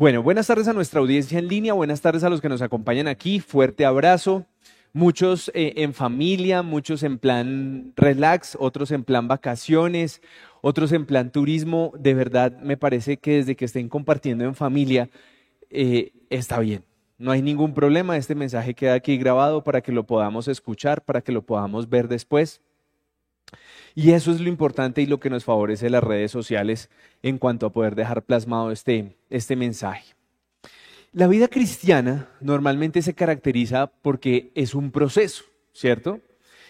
Bueno, buenas tardes a nuestra audiencia en línea, buenas tardes a los que nos acompañan aquí, fuerte abrazo. Muchos eh, en familia, muchos en plan relax, otros en plan vacaciones, otros en plan turismo. De verdad, me parece que desde que estén compartiendo en familia, eh, está bien. No hay ningún problema, este mensaje queda aquí grabado para que lo podamos escuchar, para que lo podamos ver después. Y eso es lo importante y lo que nos favorece las redes sociales en cuanto a poder dejar plasmado este, este mensaje. La vida cristiana normalmente se caracteriza porque es un proceso, ¿cierto?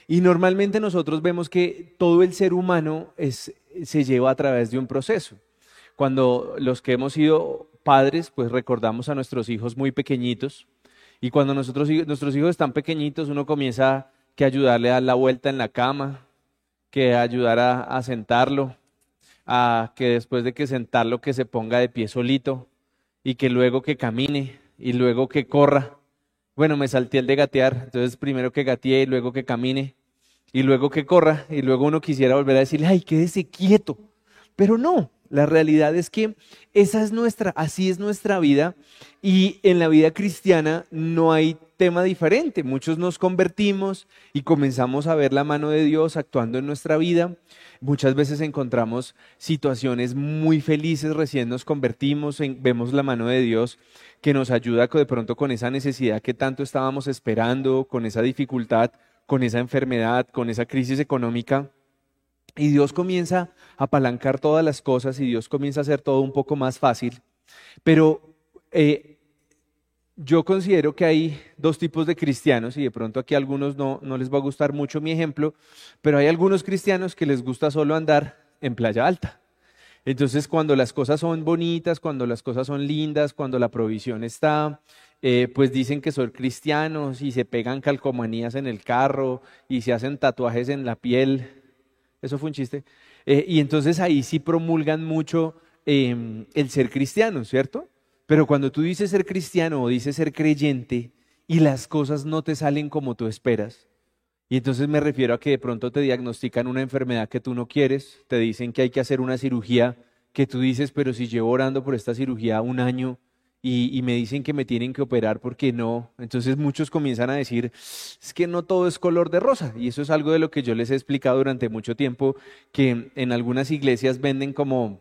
Y normalmente nosotros vemos que todo el ser humano es, se lleva a través de un proceso. Cuando los que hemos sido padres, pues recordamos a nuestros hijos muy pequeñitos. Y cuando nosotros, nuestros hijos están pequeñitos, uno comienza que ayudarle a dar la vuelta en la cama, que ayudara a sentarlo, a que después de que sentarlo que se ponga de pie solito y que luego que camine y luego que corra. Bueno, me salté el de gatear, entonces primero que gatee y luego que camine y luego que corra y luego uno quisiera volver a decirle, ay, quédese quieto. Pero no, la realidad es que esa es nuestra, así es nuestra vida y en la vida cristiana no hay tema diferente. Muchos nos convertimos y comenzamos a ver la mano de Dios actuando en nuestra vida. Muchas veces encontramos situaciones muy felices, recién nos convertimos, vemos la mano de Dios que nos ayuda de pronto con esa necesidad que tanto estábamos esperando, con esa dificultad, con esa enfermedad, con esa crisis económica. Y Dios comienza a apalancar todas las cosas y Dios comienza a hacer todo un poco más fácil. Pero eh, yo considero que hay dos tipos de cristianos y de pronto aquí a algunos no, no les va a gustar mucho mi ejemplo, pero hay algunos cristianos que les gusta solo andar en playa alta. Entonces cuando las cosas son bonitas, cuando las cosas son lindas, cuando la provisión está, eh, pues dicen que son cristianos y se pegan calcomanías en el carro y se hacen tatuajes en la piel. Eso fue un chiste. Eh, y entonces ahí sí promulgan mucho em, el ser cristiano, ¿cierto? Pero cuando tú dices ser cristiano o dices ser creyente y las cosas no te salen como tú esperas, y entonces me refiero a que de pronto te diagnostican una enfermedad que tú no quieres, te dicen que hay que hacer una cirugía que tú dices, pero si llevo orando por esta cirugía un año y, me dicen que me tienen que operar porque no, entonces muchos comienzan a decir, es que no todo es color de rosa. Y eso es algo de lo que yo les he explicado durante mucho tiempo, que en algunas iglesias venden como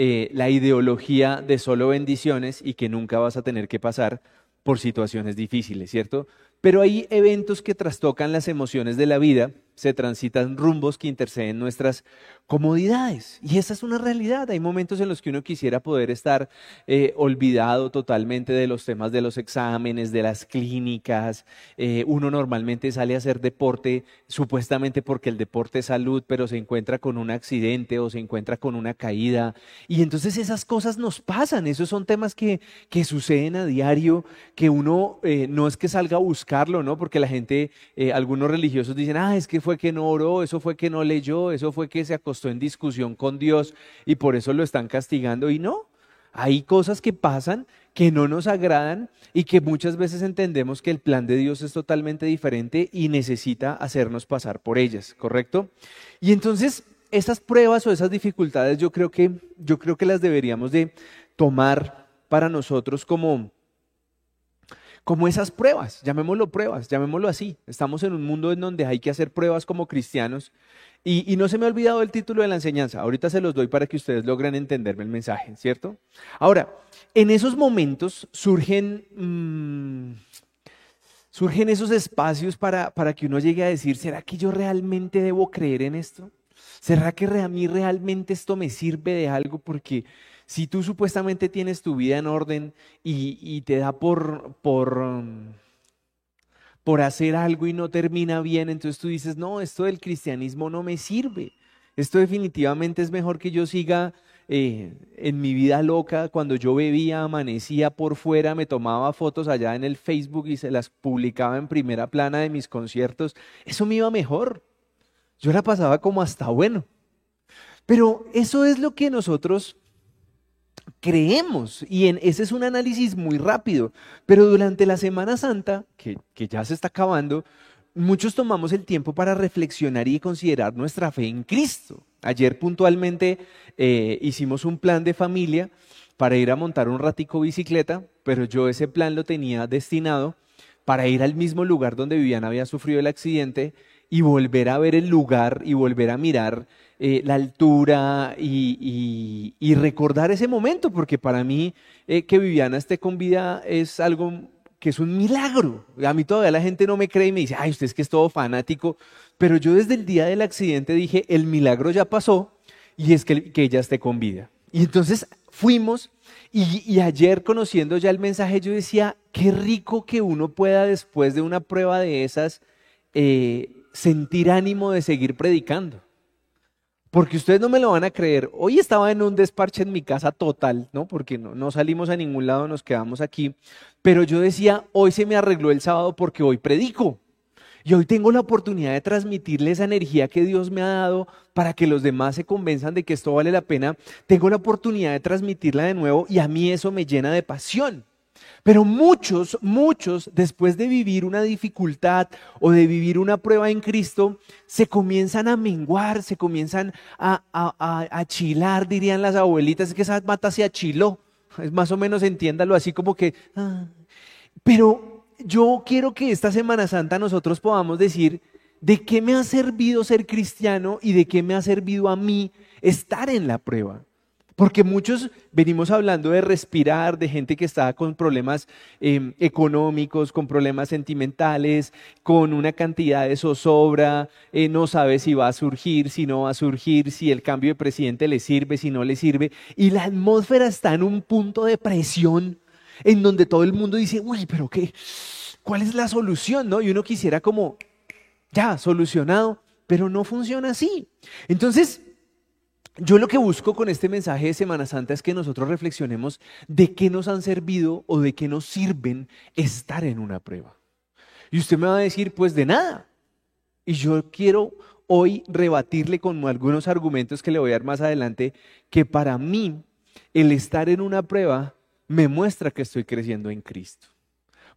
eh, la ideología de solo bendiciones y que nunca vas a tener que pasar por situaciones difíciles, ¿cierto? Pero hay eventos que trastocan las emociones de la vida se transitan rumbos que interceden nuestras comodidades. Y esa es una realidad. Hay momentos en los que uno quisiera poder estar eh, olvidado totalmente de los temas de los exámenes, de las clínicas. Eh, uno normalmente sale a hacer deporte supuestamente porque el deporte es salud, pero se encuentra con un accidente o se encuentra con una caída. Y entonces esas cosas nos pasan. Esos son temas que, que suceden a diario, que uno eh, no es que salga a buscarlo, ¿no? Porque la gente, algunos religiosos dicen, ah, es que fue que no oró, eso fue que no leyó, eso fue que se acostó en discusión con Dios y por eso lo están castigando. Y no, hay cosas que pasan que no nos agradan y que muchas veces entendemos que el plan de Dios es totalmente diferente y necesita hacernos pasar por ellas, ¿correcto? Y entonces esas pruebas o esas dificultades yo creo que yo creo que las deberíamos de tomar para nosotros como como esas pruebas, llamémoslo pruebas, llamémoslo así. Estamos en un mundo en donde hay que hacer pruebas como cristianos. Y, no se me ha olvidado el título de la enseñanza. Ahorita se los doy para que ustedes logren entenderme el mensaje, ¿cierto? Ahora, en esos momentos surgen, mm, surgen esos espacios para, para que uno llegue a decir, ¿será que yo realmente debo creer en esto? ¿Será que a mí realmente esto me sirve de algo? Porque si tú supuestamente tienes tu vida en orden y, te da por, um, por hacer algo y no termina bien, entonces tú dices, no, esto del cristianismo no me sirve. Esto definitivamente es mejor que yo siga eh, en mi vida loca, cuando yo bebía, amanecía por fuera, me tomaba fotos allá en el Facebook y se las publicaba en primera plana de mis conciertos. Eso me iba mejor. Yo la pasaba como hasta bueno. Pero eso es lo que nosotros creemos. Y en, ese es un análisis muy rápido. Pero durante la Semana Santa, que, ya se está acabando, muchos tomamos el tiempo para reflexionar y considerar nuestra fe en Cristo. Ayer puntualmente eh, hicimos un plan de familia para ir a montar un ratico bicicleta, pero yo ese plan lo tenía destinado para ir al mismo lugar donde Viviana había sufrido el accidente y volver a ver el lugar y volver a mirar eh, la altura y, recordar ese momento, porque para mí eh, que Viviana esté con vida es algo que es un milagro. A mí todavía la gente no me cree y me dice, ay, usted es que es todo fanático, pero yo desde el día del accidente dije, el milagro ya pasó y es que, que ella esté con vida. Y entonces fuimos y, ayer conociendo ya el mensaje yo decía, qué rico que uno pueda después de una prueba de esas eh, sentir ánimo de seguir predicando. Porque ustedes no me lo van a creer. Hoy estaba en un desparche en mi casa total, ¿no? Porque no, no, salimos a ningún lado, nos quedamos aquí. Pero yo decía, hoy se me arregló el sábado porque hoy predico. Y hoy tengo la oportunidad de transmitirle esa energía que Dios me ha dado para que los demás se convenzan de que esto vale la pena. Tengo la oportunidad de transmitirla de nuevo y a mí eso me llena de pasión. Pero muchos, muchos, después de vivir una dificultad o de vivir una prueba en Cristo, se comienzan a menguar, se comienzan a, a, chilar, dirían las abuelitas, es que esa mata se achiló. Es más o menos entiéndalo así como que... Ah. Pero yo quiero que esta Semana Santa nosotros podamos decir de qué me ha servido ser cristiano y de qué me ha servido a mí estar en la prueba. Porque muchos venimos hablando de respirar, de gente que está con problemas em, económicos, con problemas sentimentales, con una cantidad de zozobra, eh, no sabe si va a surgir, si no va a surgir, si el cambio de presidente le sirve, si no le sirve. Y la atmósfera está en un punto de presión en donde todo el mundo dice, uy, pero qué, ¿cuál es la solución? ¿No? Y uno quisiera como, ya, solucionado, pero no funciona así. Entonces, yo lo que busco con este mensaje de Semana Santa es que nosotros reflexionemos de qué nos han servido o de qué nos sirven estar en una prueba. Y usted me va a decir, pues de nada. Y yo quiero hoy rebatirle con algunos argumentos que le voy a dar más adelante, que para mí el estar en una prueba me muestra que estoy creciendo en Cristo.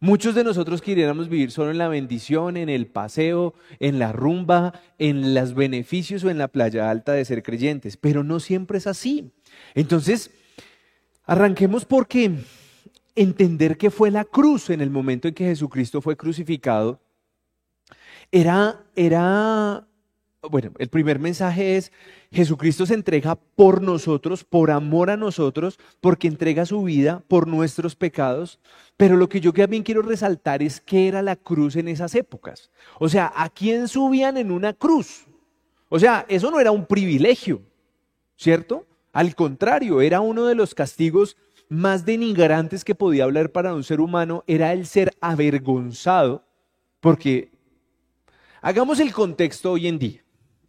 Muchos de nosotros quisiéramos vivir solo en la bendición, en el paseo, en la rumba, en los beneficios o en la playa alta de ser creyentes, pero no siempre es así. Entonces, arranquemos porque entender que fue la cruz en el momento en que Jesucristo fue crucificado era, era bueno, el primer mensaje es, Jesucristo se entrega por nosotros, por amor a nosotros, porque entrega su vida por nuestros pecados. Pero lo que yo también quiero resaltar es qué era la cruz en esas épocas. O sea, ¿a quién subían en una cruz? O sea, eso no era un privilegio, ¿cierto? Al contrario, era uno de los castigos más denigrantes que podía hablar para un ser humano, era el ser avergonzado, porque hagamos el contexto hoy en día.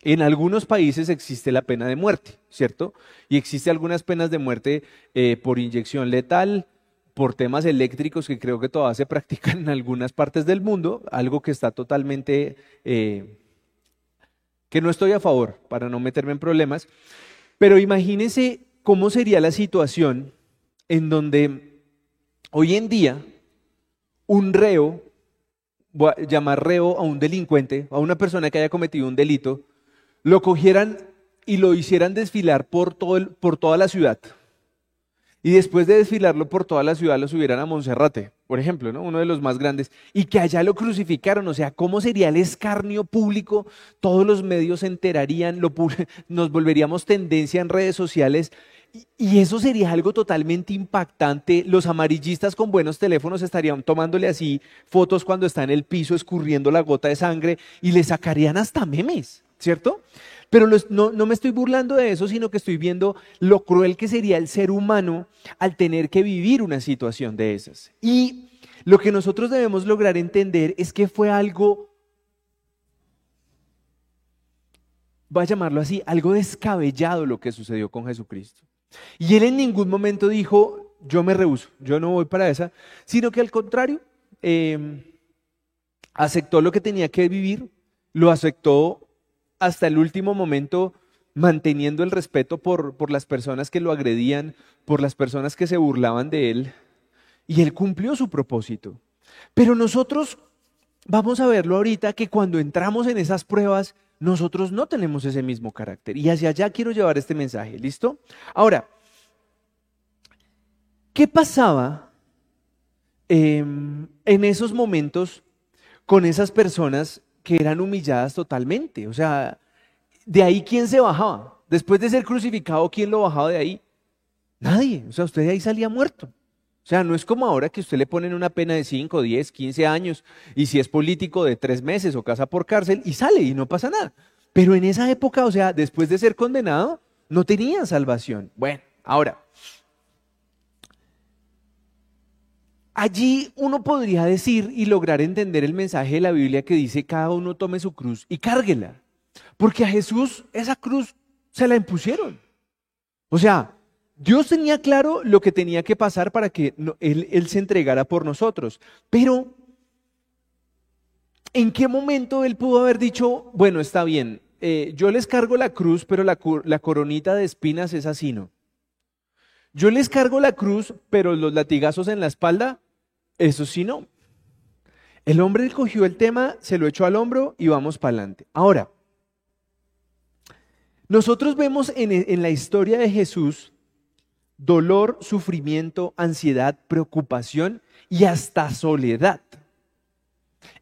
En algunos países existe la pena de muerte, ¿cierto? Y existe algunas penas de muerte eh, por inyección letal, por temas eléctricos que creo que todavía se practican en algunas partes del mundo, algo que está totalmente, eh, que no estoy a favor para no meterme en problemas. Pero imagínense cómo sería la situación en donde hoy en día un reo, llamar reo a un delincuente, a una persona que haya cometido un delito, lo cogieran y lo hicieran desfilar por, todo por toda la ciudad. Y después de desfilarlo por toda la ciudad, lo subieran a Monserrate, por ejemplo, ¿no? uno de los más grandes, y que allá lo crucificaron. O sea, ¿cómo sería el escarnio público? Todos los medios se enterarían, nos volveríamos tendencia en redes sociales. Y eso sería algo totalmente impactante. Los amarillistas con buenos teléfonos estarían tomándole así fotos cuando está en el piso escurriendo la gota de sangre y le sacarían hasta memes. ¿Cierto? Pero no, no, me estoy burlando de eso, sino que estoy viendo lo cruel que sería el ser humano al tener que vivir una situación de esas. Y lo que nosotros debemos lograr entender es que fue algo, voy a llamarlo así, algo descabellado lo que sucedió con Jesucristo. Y él en ningún momento dijo, yo me rehuso, yo no voy para esa, sino que al contrario, eh, aceptó lo que tenía que vivir, lo aceptó hasta el último momento manteniendo el respeto por, por las personas que lo agredían, por las personas que se burlaban de él. Y él cumplió su propósito. Pero nosotros vamos a verlo ahorita que cuando entramos en esas pruebas, nosotros no tenemos ese mismo carácter. Y hacia allá quiero llevar este mensaje, ¿listo? Ahora, ¿Qué pasaba em, en esos momentos con esas personas que eran humilladas totalmente? O sea, de ahí quién se bajaba. Después de ser crucificado, ¿quién lo bajaba de ahí? Nadie. O sea, usted de ahí salía muerto. O sea, no es como ahora que usted le ponen una pena de 5, 10, 15 años y si es político de 3 meses o casa por cárcel y sale y no pasa nada. Pero en esa época, o sea, después de ser condenado, no tenía salvación. Bueno, ahora, allí uno podría decir y lograr entender el mensaje de la Biblia que dice cada uno tome su cruz y cárguela. Porque a Jesús esa cruz se la impusieron. O sea, Dios tenía claro lo que tenía que pasar para que él, se entregara por nosotros. Pero, ¿en qué momento Él pudo haber dicho, bueno, está bien, eh, yo les cargo la cruz, pero la, la coronita de espinas es así, ¿no? Yo les cargo la cruz, pero los latigazos en la espalda, eso sí no. El hombre cogió el tema, se lo echó al hombro y vamos para adelante. Ahora, nosotros vemos en, en la historia de Jesús dolor, sufrimiento, ansiedad, preocupación y hasta soledad.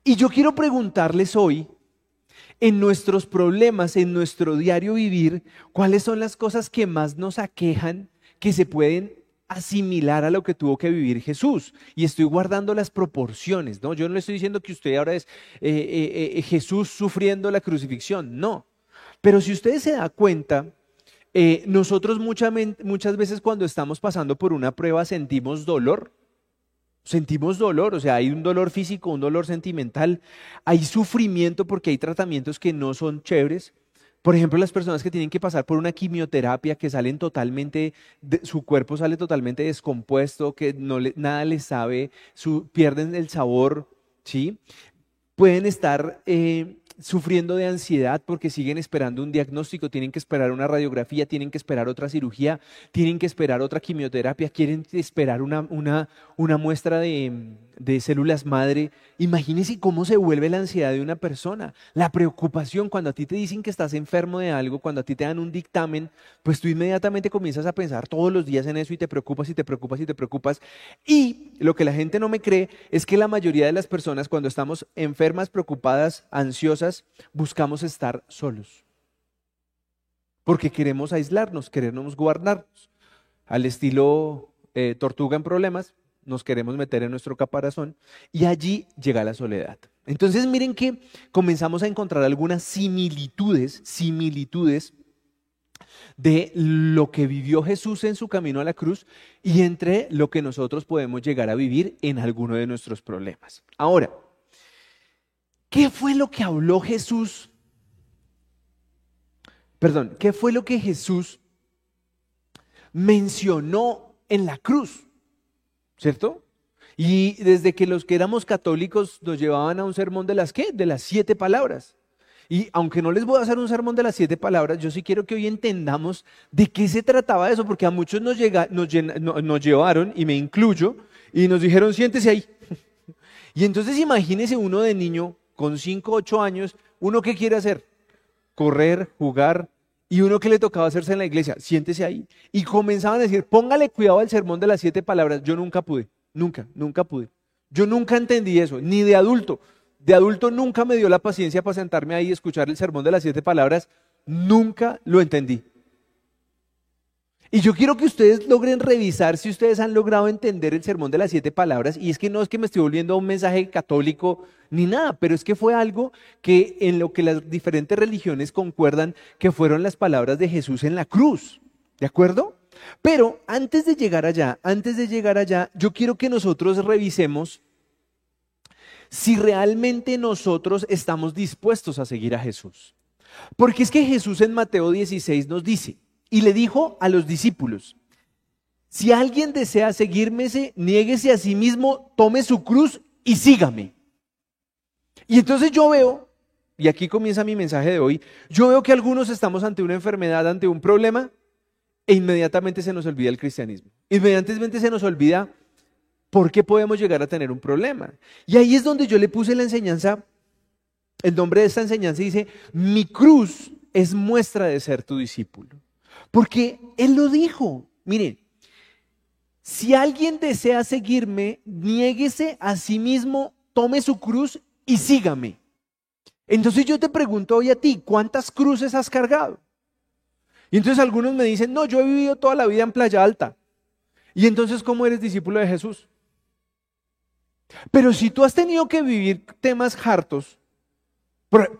Y yo quiero preguntarles hoy, en nuestros problemas, en nuestro diario vivir, cuáles son las cosas que más nos aquejan, que se pueden asimilar a lo que tuvo que vivir Jesús. Y estoy guardando las proporciones, ¿no? Yo no le estoy diciendo que usted ahora es eh, eh, eh, Jesús sufriendo la crucifixión, no. Pero si usted se da cuenta, nosotros muchas veces cuando estamos pasando por una prueba sentimos dolor. Sentimos dolor, o sea, hay un dolor físico, un dolor sentimental, hay sufrimiento porque hay tratamientos que no son chéveres. Por ejemplo, las personas que tienen que pasar por una quimioterapia, que salen totalmente, su cuerpo sale totalmente descompuesto, que no nada les sabe, pierden el sabor, ¿sí? Pueden estar eh, sufriendo de ansiedad porque siguen esperando un diagnóstico, tienen que esperar una radiografía, tienen que esperar otra cirugía, tienen que esperar otra quimioterapia, quieren esperar una muestra de, de células madre. Imagínense cómo se vuelve la ansiedad de una persona, la preocupación cuando a ti te dicen que estás enfermo de algo, cuando a ti te dan un dictamen, pues tú inmediatamente comienzas a pensar todos los días en eso y te preocupas y te preocupas y te preocupas. Y lo que la gente no me cree es que la mayoría de las personas cuando estamos enfermas, preocupadas, ansiosas, buscamos estar solos. Porque queremos aislarnos, queremos guardarnos. Al estilo eh, tortuga en problemas, nos queremos meter en nuestro caparazón y allí llega la soledad. Entonces miren que comenzamos a encontrar algunas similitudes, similitudes de lo que vivió Jesús en su camino a la cruz y entre lo que nosotros podemos llegar a vivir en alguno de nuestros problemas. Ahora, ¿qué fue lo que habló Jesús? Perdón, ¿qué fue lo que Jesús mencionó en la cruz? ¿Cierto? Y desde que los que éramos católicos nos llevaban a un sermón de las qué? De las siete palabras. Y aunque no les voy a hacer un sermón de las siete palabras, yo sí quiero que hoy entendamos de qué se trataba eso, porque a muchos nos, llega, nos, nos llevaron, y me incluyo, y nos dijeron, siéntese ahí. y entonces imagínese uno de niño con cinco, ocho años, uno que quiere hacer, correr, jugar, y uno que le tocaba hacerse en la iglesia, siéntese ahí. Y comenzaban a decir, póngale cuidado al sermón de las siete palabras. Yo nunca pude, nunca, nunca pude. Yo nunca entendí eso, ni de adulto. De adulto nunca me dio la paciencia para sentarme ahí y escuchar el sermón de las siete palabras. Nunca lo entendí. Y yo quiero que ustedes logren revisar si ustedes han logrado entender el sermón de las siete palabras. Y es que no es que me estoy volviendo a un mensaje católico ni nada, pero es que fue algo que en lo que las diferentes religiones concuerdan que fueron las palabras de Jesús en la cruz. ¿De acuerdo? Pero antes de llegar allá, antes de llegar allá, yo quiero que nosotros revisemos si realmente nosotros estamos dispuestos a seguir a Jesús. Porque es que Jesús en Mateo 16 nos dice, y le dijo a los discípulos, si alguien desea seguirme, niéguese a sí mismo, tome su cruz y sígame. Y entonces yo veo, y aquí comienza mi mensaje de hoy, yo veo que algunos estamos ante una enfermedad, ante un problema, e inmediatamente se nos olvida el cristianismo. Inmediatamente se nos olvida por qué podemos llegar a tener un problema. Y ahí es donde yo le puse la enseñanza, el nombre de esta enseñanza dice, mi cruz es muestra de ser tu discípulo. Porque Él lo dijo. Miren, si alguien desea seguirme, niéguese a sí mismo, tome su cruz y sígame. Entonces yo te pregunto hoy a ti, ¿cuántas cruces has cargado? Y entonces algunos me dicen, no, yo he vivido toda la vida en Playa Alta. Y entonces, ¿cómo eres discípulo de Jesús? Pero si tú has tenido que vivir temas hartos,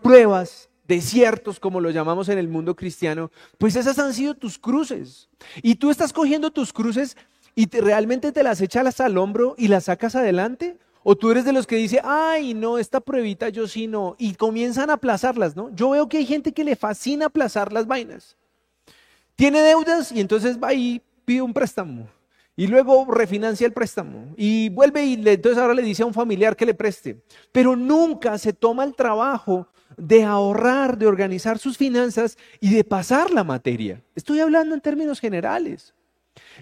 pruebas, desiertos, como lo llamamos en el mundo cristiano, pues esas han sido tus cruces. Y tú estás cogiendo tus cruces y realmente te las echas al hombro y las sacas adelante. O tú eres de los que dice, ay, no, esta pruebita yo sí no. Y comienzan a aplazarlas, ¿no? Yo veo que hay gente que le fascina aplazar las vainas. Tiene deudas y entonces va y pide un préstamo. Y luego refinancia el préstamo. Y vuelve y entonces ahora le dice a un familiar que le preste. Pero nunca se toma el trabajo de ahorrar, de organizar sus finanzas y de pasar la materia. Estoy hablando en términos generales.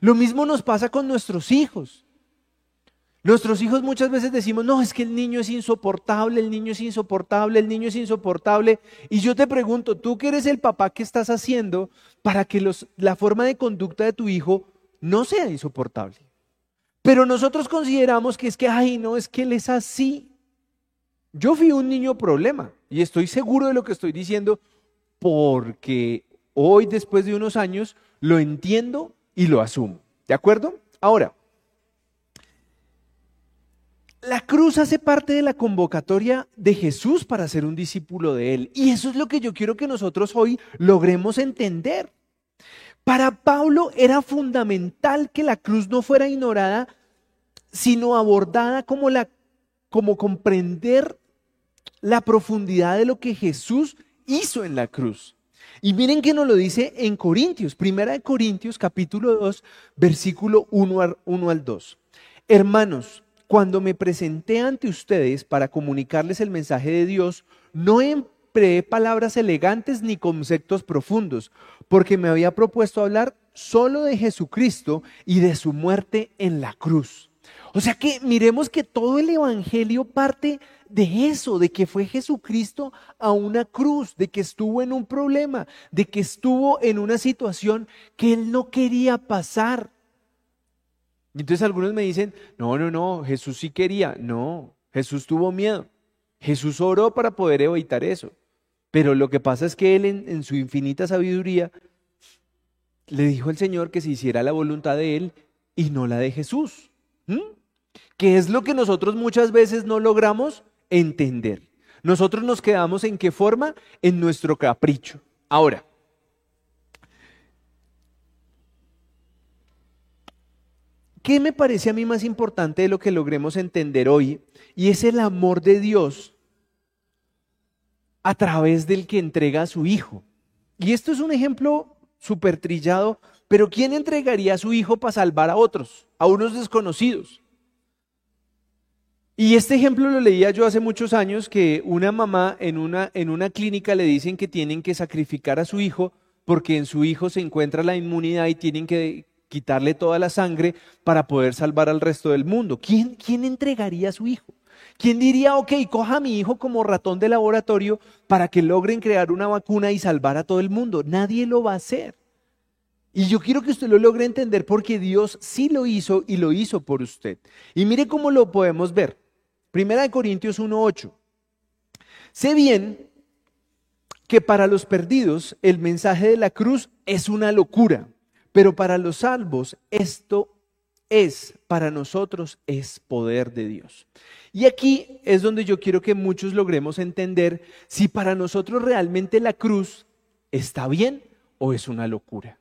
Lo mismo nos pasa con nuestros hijos. Nuestros hijos muchas veces decimos, no, es que el niño es insoportable, el niño es insoportable, el niño es insoportable. Y yo te pregunto, tú que eres el papá, ¿qué estás haciendo para que los, la forma de conducta de tu hijo no sea insoportable? Pero nosotros consideramos que es que, ay, no, es que él es así. Yo fui un niño problema y estoy seguro de lo que estoy diciendo porque hoy, después de unos años, lo entiendo y lo asumo. ¿De acuerdo? Ahora, la cruz hace parte de la convocatoria de Jesús para ser un discípulo de Él. Y eso es lo que yo quiero que nosotros hoy logremos entender. Para Pablo era fundamental que la cruz no fuera ignorada, sino abordada como, la, como comprender la profundidad de lo que Jesús hizo en la cruz. Y miren que nos lo dice en Corintios, primera de Corintios capítulo 2, versículo 1 1 al 2. Hermanos, cuando me presenté ante ustedes para comunicarles el mensaje de Dios, no empleé palabras elegantes ni conceptos profundos, porque me había propuesto hablar solo de Jesucristo y de su muerte en la cruz. O sea que miremos que todo el Evangelio parte de eso, de que fue Jesucristo a una cruz, de que estuvo en un problema, de que estuvo en una situación que él no quería pasar. Entonces algunos me dicen, no, no, no, Jesús sí quería. No, Jesús tuvo miedo. Jesús oró para poder evitar eso. Pero lo que pasa es que él en, su infinita sabiduría le dijo al Señor que se hiciera la voluntad de él y no la de Jesús. ¿Mm? Que es lo que nosotros muchas veces no logramos entender. Nosotros nos quedamos en qué forma? En nuestro capricho. Ahora, ¿qué me parece a mí más importante de lo que logremos entender hoy? Y es el amor de Dios a través del que entrega a su Hijo. Y esto es un ejemplo súper trillado, pero ¿quién entregaría a su Hijo para salvar a otros, a unos desconocidos? Y este ejemplo lo leía yo hace muchos años, que una mamá en una, en una clínica le dicen que tienen que sacrificar a su hijo porque en su hijo se encuentra la inmunidad y tienen que quitarle toda la sangre para poder salvar al resto del mundo. ¿Quién, quién entregaría a su hijo? ¿Quién diría, ok, coja a mi hijo como ratón de laboratorio para que logren crear una vacuna y salvar a todo el mundo? Nadie lo va a hacer. Y yo quiero que usted lo logre entender porque Dios sí lo hizo y lo hizo por usted. Y mire cómo lo podemos ver. Primera de Corintios 1.8. Sé bien que para los perdidos el mensaje de la cruz es una locura, pero para los salvos esto es, para nosotros es poder de Dios. Y aquí es donde yo quiero que muchos logremos entender si para nosotros realmente la cruz está bien o es una locura.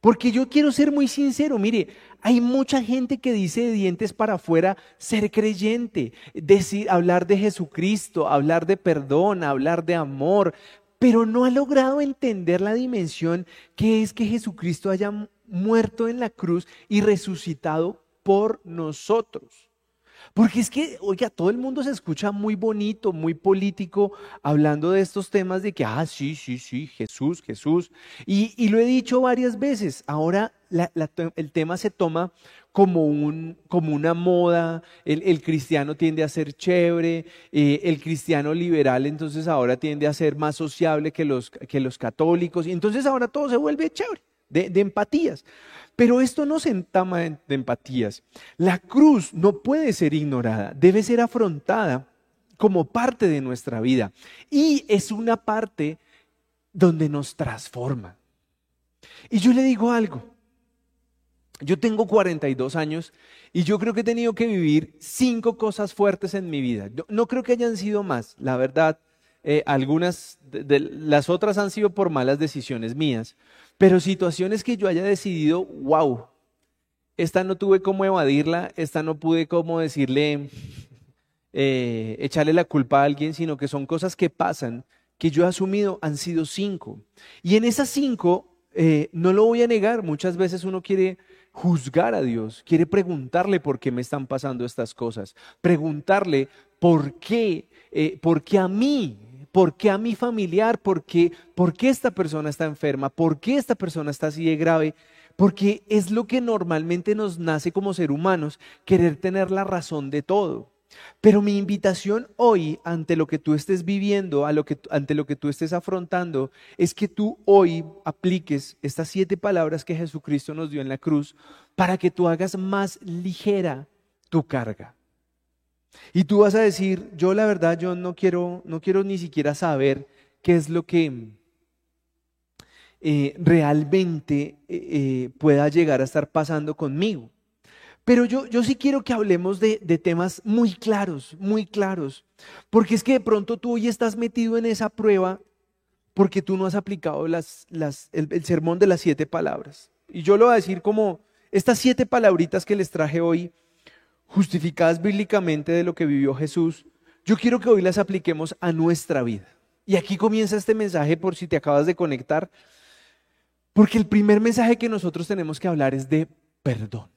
Porque yo quiero ser muy sincero, mire, hay mucha gente que dice de dientes para afuera ser creyente, decir, hablar de Jesucristo, hablar de perdón, hablar de amor, pero no ha logrado entender la dimensión que es que Jesucristo haya muerto en la cruz y resucitado por nosotros. Porque es que, oiga, todo el mundo se escucha muy bonito, muy político, hablando de estos temas de que, ah, sí, sí, sí, Jesús, Jesús. Y, lo he dicho varias veces, ahora el tema se toma como, un, como una moda, el, cristiano tiende a ser chévere, eh, el cristiano liberal entonces ahora tiende a ser más sociable que los, que los católicos, y entonces ahora todo se vuelve chévere, de, de empatías. Pero esto no se entama de empatías. La cruz no puede ser ignorada, debe ser afrontada como parte de nuestra vida. Y es una parte donde nos transforma. Y yo le digo algo. Yo tengo 42 años y yo creo que he tenido que vivir cinco cosas fuertes en mi vida. no creo que hayan sido más, la verdad. Eh, algunas de, las otras han sido por malas decisiones mías, pero situaciones que yo haya decidido, wow, esta no tuve cómo evadirla, esta no pude cómo decirle, eh, echarle la culpa a alguien, sino que son cosas que pasan, que yo he asumido, han sido cinco. Y en esas cinco, eh, no lo voy a negar, muchas veces uno quiere juzgar a Dios, quiere preguntarle por qué me están pasando estas cosas, preguntarle por qué, por qué a mí ¿Por qué a mi familiar? ¿Por qué, ¿Por qué esta persona está enferma? ¿Por qué esta persona está así de grave? Porque es lo que normalmente nos nace como ser humanos, querer tener la razón de todo. Pero mi invitación hoy, ante lo que tú estés viviendo, ante lo que tú estés afrontando, es que tú hoy apliques estas siete palabras que Jesucristo nos dio en la cruz para que tú hagas más ligera tu carga. Y tú vas a decir, yo la verdad, yo no quiero, no quiero ni siquiera saber qué es lo que eh, realmente eh, eh, pueda llegar a estar pasando conmigo. Pero yo, yo sí quiero que hablemos de, temas muy claros, muy claros. Porque es que de pronto tú hoy estás metido en esa prueba porque tú no has aplicado el, el sermón de las siete palabras. Y yo lo voy a decir como estas siete palabritas que les traje hoy justificadas bíblicamente de lo que vivió Jesús, yo quiero que hoy las apliquemos a nuestra vida. Y aquí comienza este mensaje por si te acabas de conectar, porque el primer mensaje que nosotros tenemos que hablar es de perdón.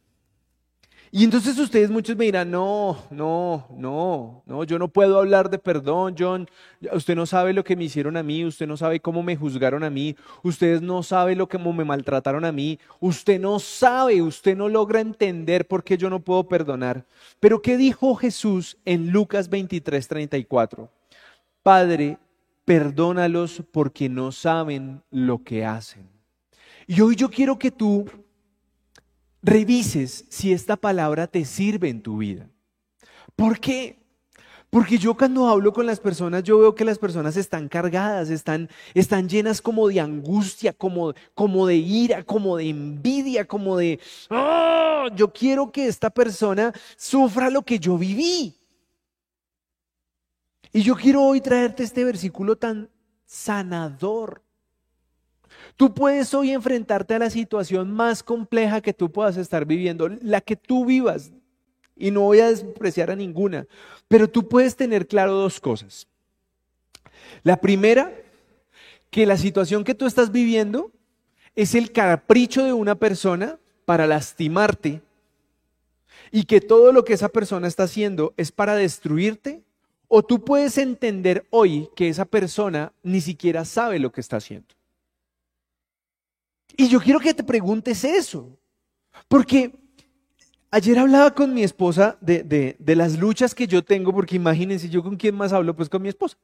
Y entonces ustedes muchos me dirán, no, no, no, no, yo no puedo hablar de perdón, John. Usted no sabe lo que me hicieron a mí, usted no sabe cómo me juzgaron a mí, ustedes no saben lo que me maltrataron a mí, usted no sabe, usted no logra entender por qué yo no puedo perdonar. Pero ¿qué dijo Jesús en Lucas 23, 34? Padre, perdónalos porque no saben lo que hacen. Y hoy yo quiero que tú revises si esta palabra te sirve en tu vida. ¿Por qué? Porque yo cuando hablo con las personas, yo veo que las personas están cargadas, están, están llenas como de angustia, como, como de ira, como de envidia, como de, oh, yo quiero que esta persona sufra lo que yo viví. Y yo quiero hoy traerte este versículo tan sanador. Tú puedes hoy enfrentarte a la situación más compleja que tú puedas estar viviendo, la que tú vivas, y no voy a despreciar a ninguna, pero tú puedes tener claro dos cosas. La primera, que la situación que tú estás viviendo es el capricho de una persona para lastimarte y que todo lo que esa persona está haciendo es para destruirte, o tú puedes entender hoy que esa persona ni siquiera sabe lo que está haciendo. Y yo quiero que te preguntes eso, porque ayer hablaba con mi esposa de, las luchas que yo tengo, porque imagínense, yo con quién más hablo, pues con mi esposa.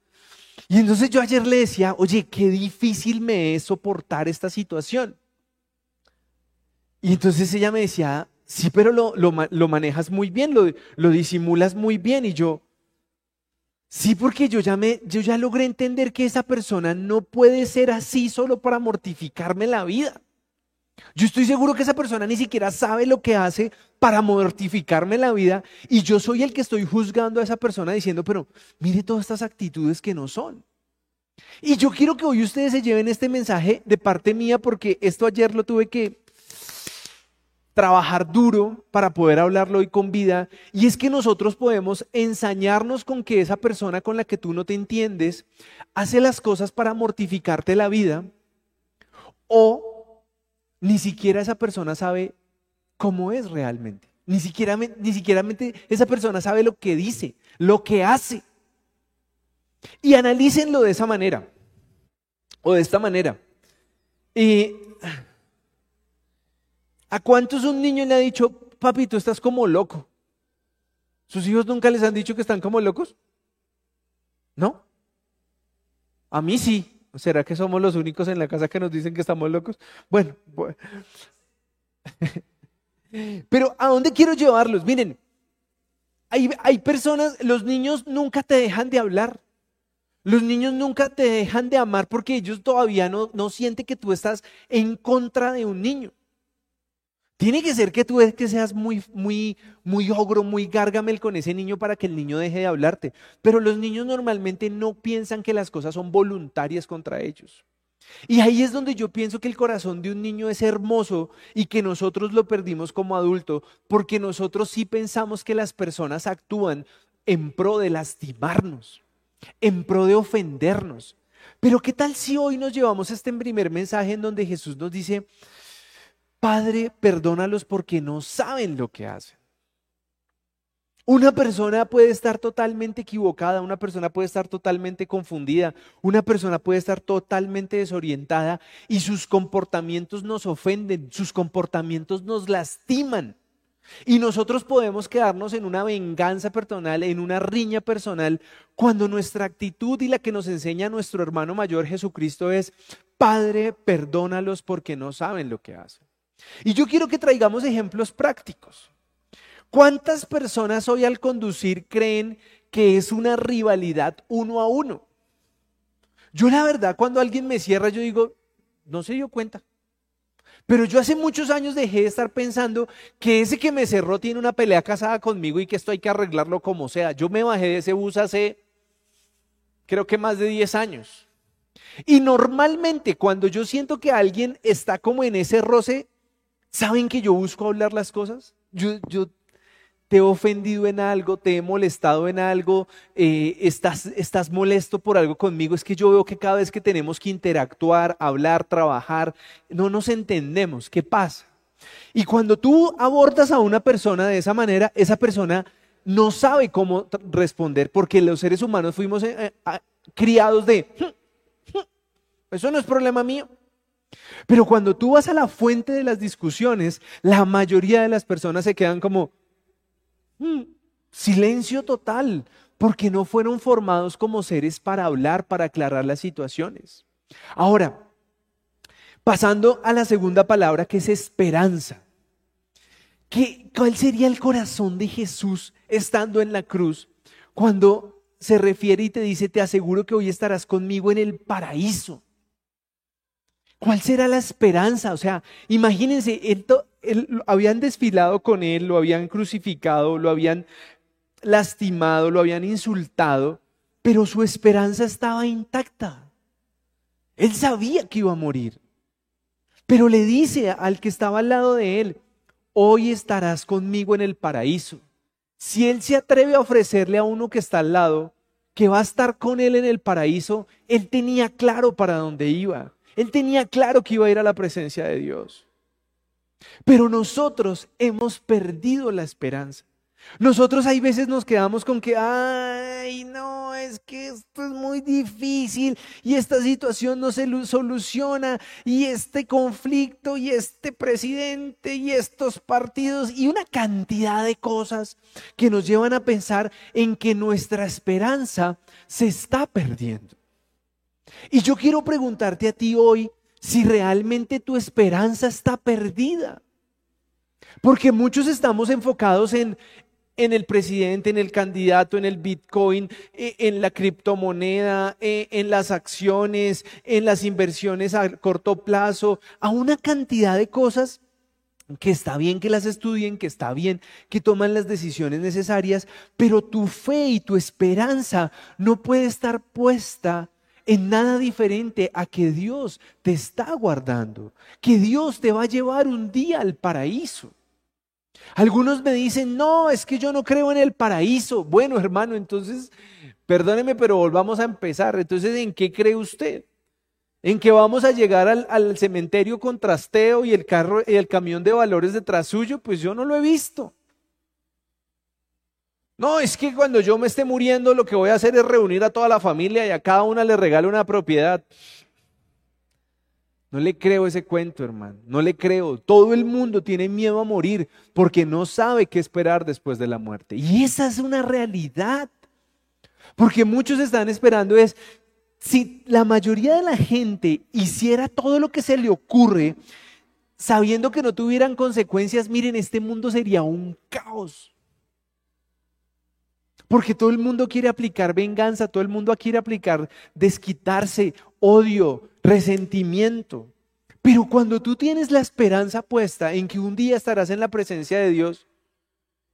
Y entonces yo ayer le decía, oye, qué difícil me es soportar esta situación. Y entonces ella me decía, sí, pero lo, manejas muy bien, lo, lo, disimulas muy bien. Y yo, sí, porque yo ya, me, yo ya logré entender que esa persona no puede ser así solo para mortificarme la vida. Yo estoy seguro que esa persona ni siquiera sabe lo que hace para mortificarme la vida y yo soy el que estoy juzgando a esa persona diciendo, pero mire todas estas actitudes que no son. Y yo quiero que hoy ustedes se lleven este mensaje de parte mía porque esto ayer lo tuve que trabajar duro para poder hablarlo hoy con vida. Y es que nosotros podemos ensañarnos con que esa persona con la que tú no te entiendes hace las cosas para mortificarte la vida o ni siquiera esa persona sabe cómo es realmente. Ni siquiera, ni siquiera esa persona sabe lo que dice, lo que hace. Y analícenlo de esa manera, o de esta manera. Y ¿A cuántos un niño le ha dicho, papi, tú estás como loco? ¿Sus hijos nunca les han dicho que están como locos? ¿No? A mí sí. ¿Será que somos los únicos en la casa que nos dicen que estamos locos? Bueno, pero ¿a dónde quiero llevarlos? Miren, hay, hay personas, los niños nunca te dejan de hablar. Los niños nunca te dejan de amar porque ellos todavía no, no sienten que tú estás en contra de un niño. Tiene que ser que tú que seas muy, muy, muy ogro, muy gárgamel con ese niño para que el niño deje de hablarte. Pero los niños normalmente no piensan que las cosas son voluntarias contra ellos. Y ahí es donde yo pienso que el corazón de un niño es hermoso y que nosotros lo perdimos como adulto, porque nosotros sí pensamos que las personas actúan en pro de lastimarnos, en pro de ofendernos. Pero ¿qué tal si hoy nos llevamos este primer mensaje en donde Jesús nos dice, Padre, perdónalos porque no saben lo que hacen. Una persona puede estar totalmente equivocada, una persona puede estar totalmente confundida, una persona puede estar totalmente desorientada y sus comportamientos nos ofenden, sus comportamientos nos lastiman. Y nosotros podemos quedarnos en una venganza personal, en una riña personal, cuando nuestra actitud y la que nos enseña nuestro hermano mayor Jesucristo es, Padre, perdónalos porque no saben lo que hacen. Y yo quiero que traigamos ejemplos prácticos. ¿Cuántas personas hoy al conducir creen que es una rivalidad uno a uno? Yo la verdad, cuando alguien me cierra, yo digo, no se dio cuenta. Pero yo hace muchos años dejé de estar pensando que ese que me cerró tiene una pelea casada conmigo y que esto hay que arreglarlo como sea. Yo me bajé de ese bus hace, creo que más de 10 años. Y normalmente cuando yo siento que alguien está como en ese roce, ¿Saben que yo busco hablar las cosas? Yo, yo te he ofendido en algo, te he molestado en algo, eh, estás, estás molesto por algo conmigo. Es que yo veo que cada vez que tenemos que interactuar, hablar, trabajar, no nos entendemos. ¿Qué pasa? Y cuando tú abordas a una persona de esa manera, esa persona no sabe cómo responder porque los seres humanos fuimos eh, eh, criados de, hmm, hmm, eso no es problema mío. Pero cuando tú vas a la fuente de las discusiones, la mayoría de las personas se quedan como, mm, silencio total, porque no fueron formados como seres para hablar, para aclarar las situaciones. Ahora, pasando a la segunda palabra que es esperanza. ¿Qué, ¿Cuál sería el corazón de Jesús estando en la cruz cuando se refiere y te dice, te aseguro que hoy estarás conmigo en el paraíso? ¿Cuál será la esperanza? O sea, imagínense, habían desfilado con él, lo habían crucificado, lo habían lastimado, lo habían insultado, pero su esperanza estaba intacta. Él sabía que iba a morir. Pero le dice al que estaba al lado de él, hoy estarás conmigo en el paraíso. Si él se atreve a ofrecerle a uno que está al lado, que va a estar con él en el paraíso, él tenía claro para dónde iba. Él tenía claro que iba a ir a la presencia de Dios. Pero nosotros hemos perdido la esperanza. Nosotros hay veces nos quedamos con que, ay, no, es que esto es muy difícil y esta situación no se soluciona y este conflicto y este presidente y estos partidos y una cantidad de cosas que nos llevan a pensar en que nuestra esperanza se está perdiendo. Y yo quiero preguntarte a ti hoy si realmente tu esperanza está perdida. Porque muchos estamos enfocados en, en el presidente, en el candidato, en el Bitcoin, e, en la criptomoneda, e, en las acciones, en las inversiones a corto plazo, a una cantidad de cosas que está bien que las estudien, que está bien que toman las decisiones necesarias, pero tu fe y tu esperanza no puede estar puesta en nada diferente a que Dios te está guardando, que Dios te va a llevar un día al paraíso. Algunos me dicen, no, es que yo no creo en el paraíso. Bueno, hermano, entonces, perdóneme, pero volvamos a empezar. Entonces, ¿en qué cree usted? ¿En que vamos a llegar al, al cementerio con trasteo y el carro y el camión de valores detrás suyo? Pues yo no lo he visto. No, es que cuando yo me esté muriendo lo que voy a hacer es reunir a toda la familia y a cada una le regalo una propiedad. No le creo ese cuento, hermano. No le creo. Todo el mundo tiene miedo a morir porque no sabe qué esperar después de la muerte. Y esa es una realidad. Porque muchos están esperando es, si la mayoría de la gente hiciera todo lo que se le ocurre, sabiendo que no tuvieran consecuencias, miren, este mundo sería un caos. Porque todo el mundo quiere aplicar venganza, todo el mundo quiere aplicar desquitarse, odio, resentimiento. Pero cuando tú tienes la esperanza puesta en que un día estarás en la presencia de Dios,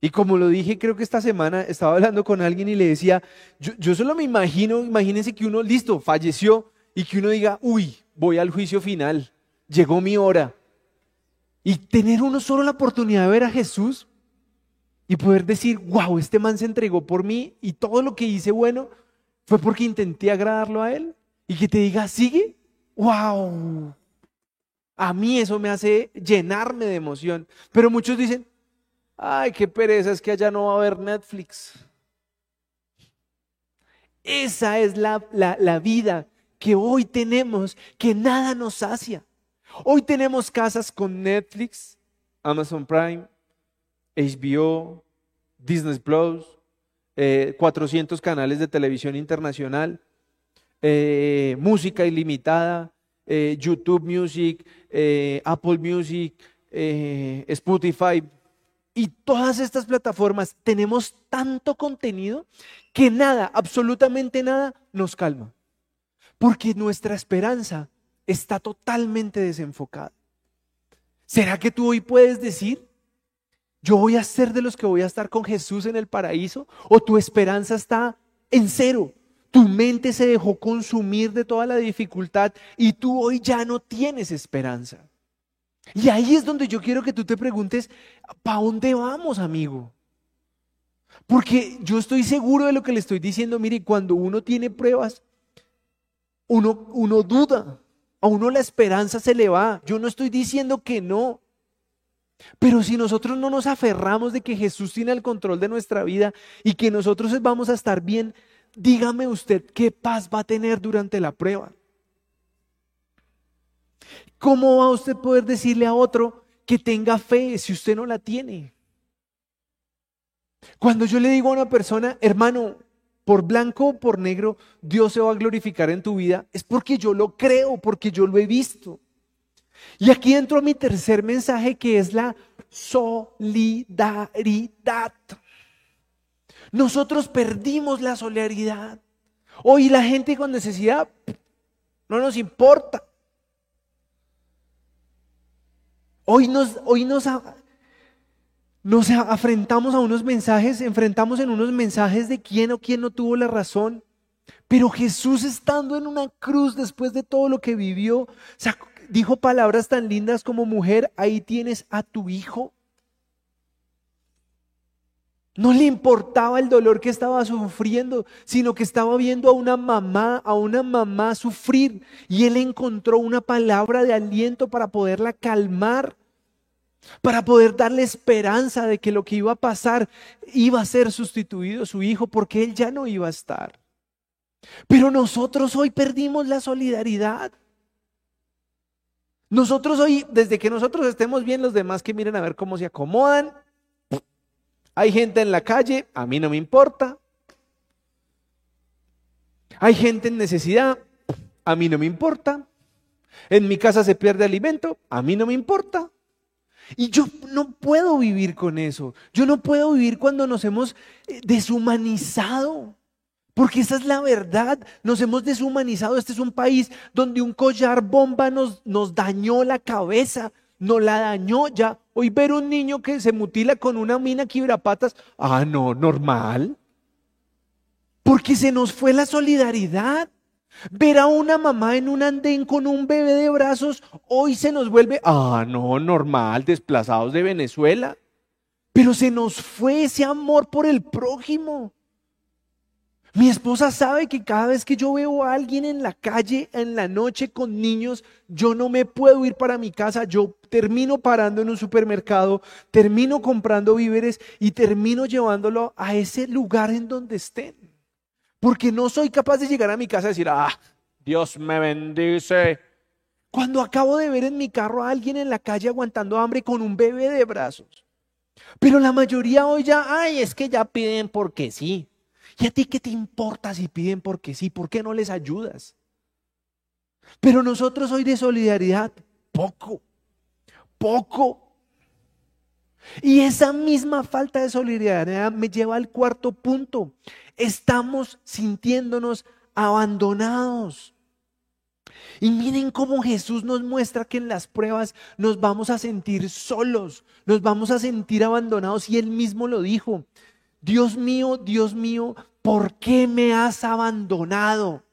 y como lo dije, creo que esta semana estaba hablando con alguien y le decía, yo, yo solo me imagino, imagínense que uno, listo, falleció y que uno diga, uy, voy al juicio final, llegó mi hora. Y tener uno solo la oportunidad de ver a Jesús y poder decir, wow, este man se entregó por mí y todo lo que hice bueno fue porque intenté agradarlo a él. Y que te diga, sigue, wow. A mí eso me hace llenarme de emoción. Pero muchos dicen, ay, qué pereza, es que allá no va a haber Netflix. Esa es la, la, vida que hoy tenemos, que nada nos sacia. Hoy tenemos casas con Netflix, Amazon Prime, HBO, Disney Plus, 400 eh, canales de televisión internacional, eh, música ilimitada, eh, YouTube Music, Apple Music, Spotify. Y todas estas plataformas tenemos tanto contenido que nada, absolutamente nada, nos calma. Porque nuestra esperanza está totalmente desenfocada. ¿Será que tú hoy puedes decir, yo voy a ser de los que voy a estar con Jesús en el paraíso? ¿O tu esperanza está en cero? Tu mente se dejó consumir de toda la dificultad y tú hoy ya no tienes esperanza. Y ahí es donde yo quiero que tú te preguntes, ¿para dónde vamos, amigo? Porque yo estoy seguro de lo que le estoy diciendo. Mire, cuando uno tiene pruebas, uno, uno duda. A uno la esperanza se le va. Yo no estoy diciendo que no. Pero si nosotros no nos aferramos de que Jesús tiene el control de nuestra vida y que nosotros vamos a estar bien, dígame usted qué paz va a tener durante la prueba. ¿Cómo va usted a poder decirle a otro que tenga fe si usted no la tiene? Cuando yo le digo a una persona, hermano, por blanco o por negro, Dios se va a glorificar en tu vida, es porque yo lo creo, porque yo lo he visto. Y aquí entro mi tercer mensaje que es la solidaridad. Nosotros perdimos la solidaridad. Hoy la gente con necesidad no nos importa. Hoy nos, hoy nos, nos afrentamos a unos mensajes, enfrentamos en unos mensajes de quién o quién no tuvo la razón. Pero Jesús estando en una cruz después de todo lo que vivió, dijo palabras tan lindas como mujer, ahí tienes a tu hijo. No le importaba el dolor que estaba sufriendo, sino que estaba viendo a una mamá, a una mamá sufrir. Y él encontró una palabra de aliento para poderla calmar, para poder darle esperanza de que lo que iba a pasar iba a ser sustituido su hijo, porque él ya no iba a estar. Pero nosotros hoy perdimos la solidaridad. Nosotros hoy, desde que nosotros estemos bien, los demás que miren a ver cómo se acomodan. Hay gente en la calle, a mí no me importa. Hay gente en necesidad, a mí no me importa. En mi casa se pierde alimento, a mí no me importa. Y yo no puedo vivir con eso. Yo no puedo vivir cuando nos hemos eh, deshumanizado. Porque esa es la verdad, nos hemos deshumanizado. Este es un país donde un collar bomba nos, dañó la cabeza, nos la dañó ya. Hoy ver un niño que se mutila con una mina quibrapatas, ah, no, normal. Porque se nos fue la solidaridad. Ver a una mamá en un andén con un bebé de brazos, hoy se nos vuelve, ah, no, normal, desplazados de Venezuela. Pero se nos fue ese amor por el prójimo. Mi esposa sabe que cada vez que yo veo a alguien en la calle, en la noche con niños, yo no me puedo ir para mi casa, yo termino parando en un supermercado, termino comprando víveres y termino llevándolo a ese lugar en donde estén. Porque no soy capaz de llegar a mi casa y decir, ah, Dios me bendice. Cuando acabo de ver en mi carro a alguien en la calle aguantando hambre con un bebé de brazos. Pero la mayoría hoy ya, ay, es que ya piden porque sí. ¿Y a ti qué te importa si piden porque sí? ¿Por qué no les ayudas? Pero nosotros hoy de solidaridad, poco, poco. Y esa misma falta de solidaridad me lleva al cuarto punto. Estamos sintiéndonos abandonados. Y miren cómo Jesús nos muestra que en las pruebas nos vamos a sentir solos, nos vamos a sentir abandonados y él mismo lo dijo. Dios mío, Dios mío, ¿por qué me has abandonado?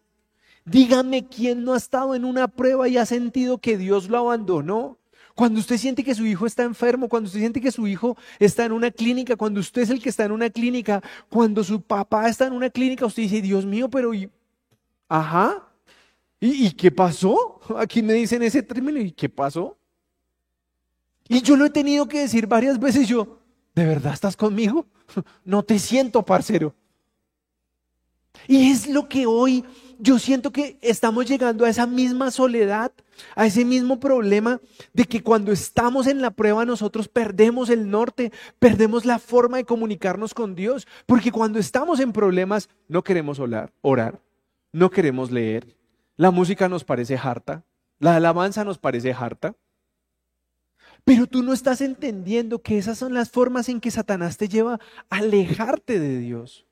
Dígame quién no ha estado en una prueba y ha sentido que Dios lo abandonó. Cuando usted siente que su hijo está enfermo, cuando usted siente que su hijo está en una clínica, cuando usted es el que está en una clínica, cuando su papá está en una clínica, usted dice, Dios mío, pero... Ajá. ¿Y, qué pasó? Aquí me dicen ese término, ¿y qué pasó? Y yo lo he tenido que decir varias veces yo, ¿de verdad estás conmigo? No te siento, parcero. Y es lo que hoy yo siento que estamos llegando a esa misma soledad, a ese mismo problema de que cuando estamos en la prueba nosotros perdemos el norte, perdemos la forma de comunicarnos con Dios, porque cuando estamos en problemas no queremos orar, orar no queremos leer, la música nos parece harta, la alabanza nos parece harta. Pero tú no estás entendiendo que esas son las formas en que Satanás te lleva a alejarte de Dios.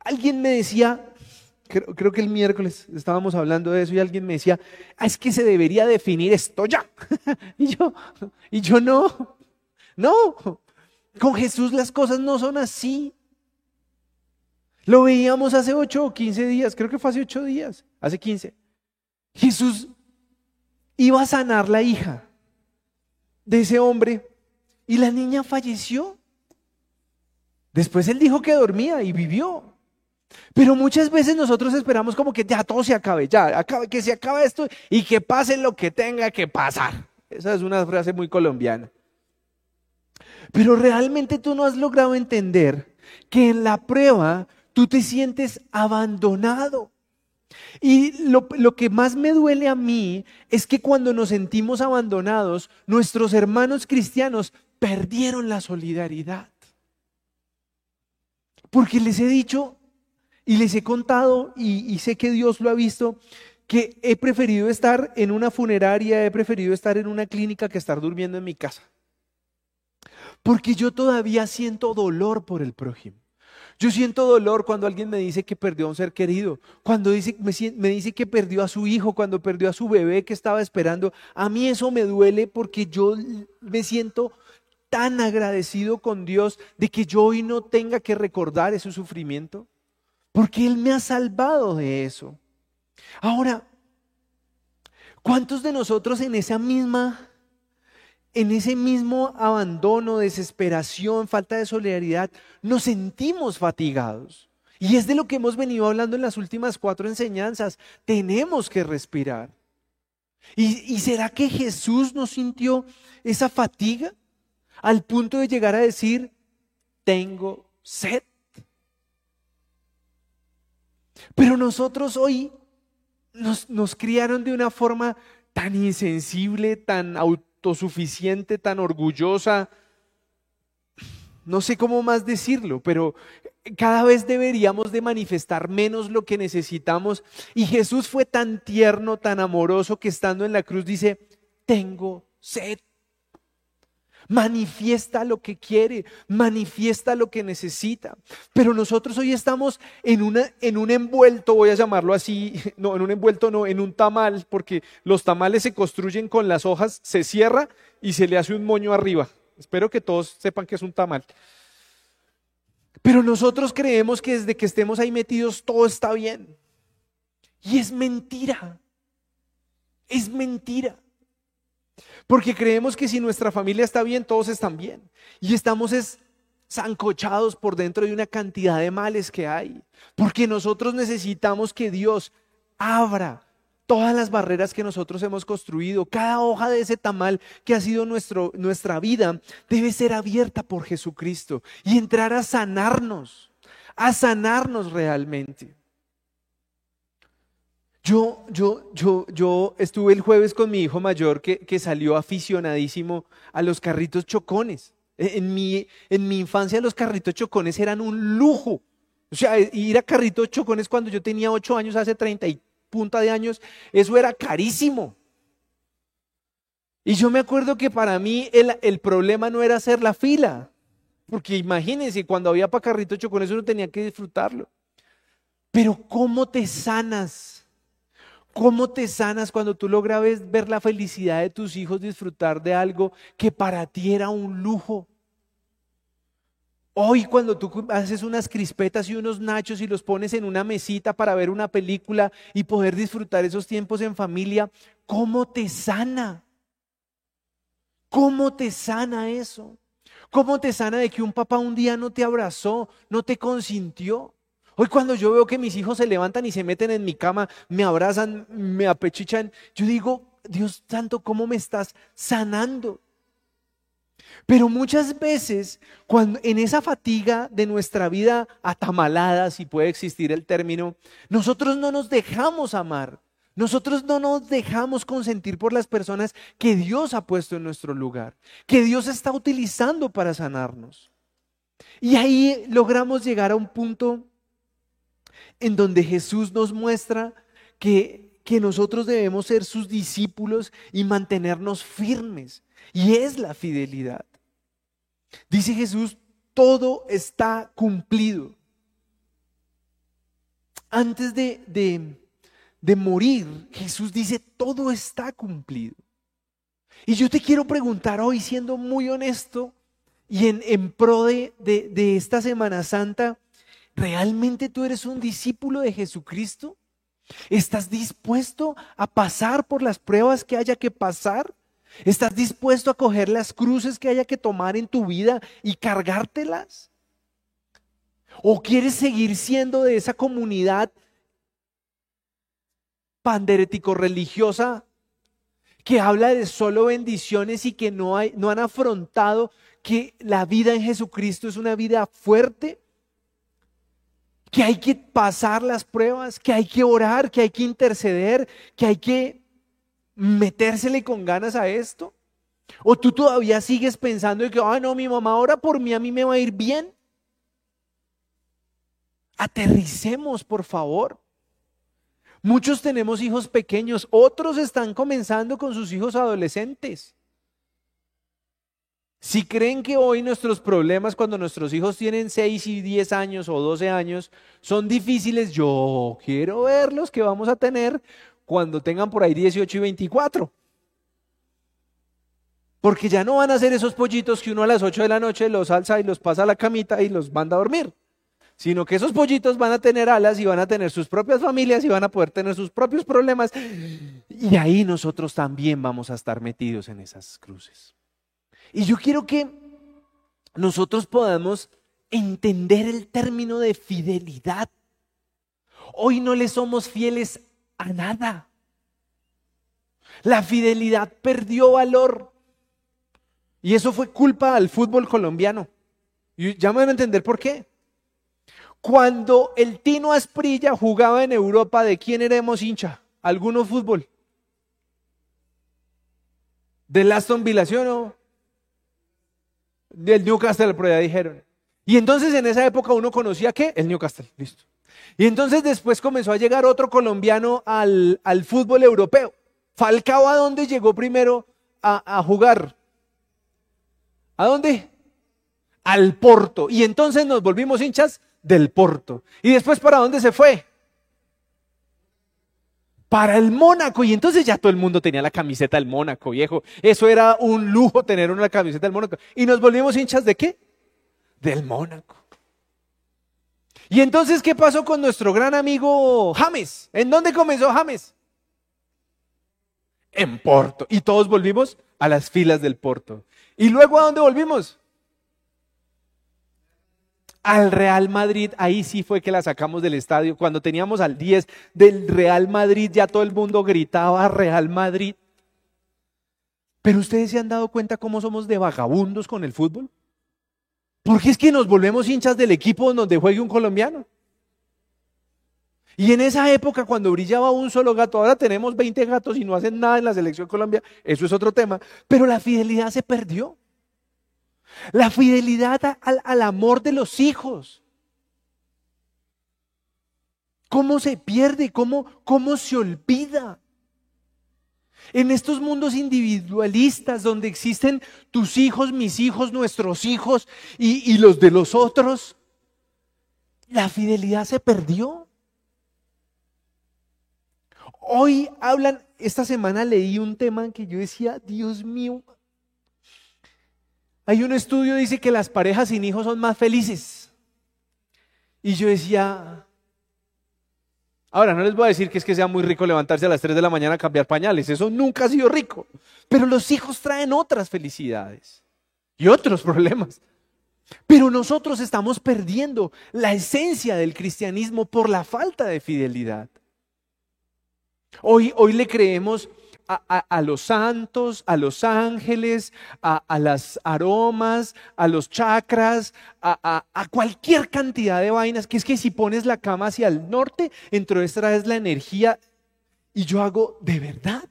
Alguien me decía, creo, que el miércoles estábamos hablando de eso y alguien me decía, ah, es que se debería definir esto ya. y yo, y yo no, no, con Jesús las cosas no son así. Lo veíamos hace 8 o 15 días, creo que fue hace 8 días, hace 15. Jesús iba a sanar la hija de ese hombre y la niña falleció. Después él dijo que dormía y vivió. Pero muchas veces nosotros esperamos como que ya todo se acabe, ya, que se acabe esto y que pase lo que tenga que pasar. Esa es una frase muy colombiana. Pero realmente tú no has logrado entender que en la prueba tú te sientes abandonado. Y lo, lo, que más me duele a mí es que cuando nos sentimos abandonados, nuestros hermanos cristianos perdieron la solidaridad. Porque les he dicho y les he contado, y, sé que Dios lo ha visto, que he preferido estar en una funeraria, he preferido estar en una clínica que estar durmiendo en mi casa. Porque yo todavía siento dolor por el prójimo. Yo siento dolor cuando alguien me dice que perdió a un ser querido, cuando dice, me, dice que perdió a su hijo, cuando perdió a su bebé que estaba esperando. A mí eso me duele porque yo me siento tan agradecido con Dios de que yo hoy no tenga que recordar ese sufrimiento, porque Él me ha salvado de eso. Ahora, ¿cuántos de nosotros en esa misma en ese mismo abandono, desesperación, falta de solidaridad, nos sentimos fatigados. Y es de lo que hemos venido hablando en las últimas cuatro enseñanzas. Tenemos que respirar. ¿Y, será que Jesús no sintió esa fatiga al punto de llegar a decir, tengo sed? Pero nosotros hoy nos, nos criaron de una forma tan insensible, tan autónoma suficiente, tan orgullosa. No sé cómo más decirlo, pero cada vez deberíamos de manifestar menos lo que necesitamos. Y Jesús fue tan tierno, tan amoroso, que estando en la cruz dice, tengo sed. Manifiesta lo que quiere, manifiesta lo que necesita. Pero nosotros hoy estamos en, una, en un envuelto, voy a llamarlo así, no, en un envuelto no, en un tamal, porque los tamales se construyen con las hojas, se cierra y se le hace un moño arriba. Espero que todos sepan que es un tamal. Pero nosotros creemos que desde que estemos ahí metidos todo está bien. Y es mentira. Es mentira. Porque creemos que si nuestra familia está bien, todos están bien. Y estamos es zancochados por dentro de una cantidad de males que hay. Porque nosotros necesitamos que Dios abra todas las barreras que nosotros hemos construido. Cada hoja de ese tamal que ha sido nuestro, nuestra vida debe ser abierta por Jesucristo y entrar a sanarnos, a sanarnos realmente. Yo, yo, yo, yo estuve el jueves con mi hijo mayor que, que salió aficionadísimo a los carritos chocones. E, en mi, en mi infancia los carritos chocones eran un lujo. O sea, ir a carritos chocones cuando yo tenía ocho años, hace 30 y punta de años, eso era carísimo. Y yo me acuerdo que para mí el, el problema no era hacer la fila, porque imagínense, cuando había para carrito hecho con eso uno tenía que disfrutarlo. Pero ¿cómo te sanas? ¿Cómo te sanas cuando tú logras ver la felicidad de tus hijos disfrutar de algo que para ti era un lujo? Hoy cuando tú haces unas crispetas y unos nachos y los pones en una mesita para ver una película y poder disfrutar esos tiempos en familia, ¿cómo te sana? ¿Cómo te sana eso? ¿Cómo te sana de que un papá un día no te abrazó, no te consintió? Hoy cuando yo veo que mis hijos se levantan y se meten en mi cama, me abrazan, me apechichan, yo digo, Dios santo, ¿cómo me estás sanando? Pero muchas veces, cuando en esa fatiga de nuestra vida atamalada, si puede existir el término, nosotros no nos dejamos amar. Nosotros no nos dejamos consentir por las personas que Dios ha puesto en nuestro lugar, que Dios está utilizando para sanarnos. Y ahí logramos llegar a un punto en donde Jesús nos muestra que, que nosotros debemos ser sus discípulos y mantenernos firmes. Y es la fidelidad. Dice Jesús, todo está cumplido. Antes de, de, morir, Jesús dice, todo está cumplido. Y yo te quiero preguntar hoy, siendo muy honesto y en, en pro de, de esta Semana Santa, ¿realmente tú eres un discípulo de Jesucristo? ¿Estás dispuesto a pasar por las pruebas que haya que pasar? ¿Estás dispuesto a coger las cruces que haya que tomar en tu vida y cargártelas? ¿O quieres seguir siendo de esa comunidad panderético religiosa que habla de solo bendiciones y que no, no han afrontado que la vida en Jesucristo es una vida fuerte? Que hay que pasar las pruebas, que hay que orar, que hay que interceder, que hay que metérsele con ganas a esto? ¿O tú todavía sigues pensando que, ah, no, mi mamá ahora por mí, a mí me va a ir bien? Aterricemos, por favor. Muchos tenemos hijos pequeños, otros están comenzando con sus hijos adolescentes. Si creen que hoy nuestros problemas cuando nuestros hijos tienen 6 y 10 años o 12 años son difíciles, yo quiero verlos que vamos a tener cuando tengan por ahí 18 y 24. Porque ya no van a ser esos pollitos que uno a las 8 de la noche los alza y los pasa a la camita y los manda a dormir. Sino que esos pollitos van a tener alas y van a tener sus propias familias y van a poder tener sus propios problemas. Y ahí nosotros también vamos a estar metidos en esas cruces. Y yo quiero que nosotros podamos entender el término de fidelidad. Hoy no le somos fieles a nada. La fidelidad perdió valor. Y eso fue culpa al fútbol colombiano. Y ya me van a entender por qué. Cuando el Tino Asprilla jugaba en Europa, ¿de quién éramos hincha? ¿Alguno fútbol? ¿Del Aston Villa, ¿sí o no? Del Newcastle, pero ya dijeron. Y entonces en esa época uno conocía qué? El Newcastle, listo. Y entonces después comenzó a llegar otro colombiano al, fútbol europeo. Falcao, ¿a dónde llegó primero a, a jugar? ¿A dónde? Al Porto. Y entonces nos volvimos hinchas del Porto. ¿Y después para dónde se fue? Para el Mónaco. Y entonces ya todo el mundo tenía la camiseta del Mónaco, viejo. Eso era un lujo tener una camiseta del Mónaco. ¿Y nos volvimos hinchas de qué? Del Mónaco. Y entonces, ¿qué pasó con nuestro gran amigo James? ¿En dónde comenzó James? En Porto. Y todos volvimos a las filas del Porto. ¿Y luego a dónde volvimos? Al Real Madrid, ahí sí fue que la sacamos del estadio. Cuando teníamos al 10 del Real Madrid, ya todo el mundo gritaba Real Madrid. Pero ustedes se han dado cuenta cómo somos de vagabundos con el fútbol. Porque es que nos volvemos hinchas del equipo donde juegue un colombiano. Y en esa época, cuando brillaba un solo gato, ahora tenemos 20 gatos y no hacen nada en la selección Colombia, eso es otro tema, pero la fidelidad se perdió. La fidelidad al, al amor de los hijos. ¿Cómo se pierde? ¿Cómo, cómo se olvida? En estos mundos individualistas donde existen tus hijos, mis hijos, nuestros hijos y, y los de los otros, la fidelidad se perdió. Hoy hablan, esta semana leí un tema que yo decía, Dios mío, hay un estudio que dice que las parejas sin hijos son más felices. Y yo decía, ahora no les voy a decir que es que sea muy rico levantarse a las 3 de la mañana a cambiar pañales, eso nunca ha sido rico, pero los hijos traen otras felicidades y otros problemas. Pero nosotros estamos perdiendo la esencia del cristianismo por la falta de fidelidad. Hoy, hoy le creemos a, los santos, a los ángeles, a, las aromas, a los chakras, a, cualquier cantidad de vainas, que es que si pones la cama hacia el norte, entonces traes la energía. Y yo hago, ¿de verdad?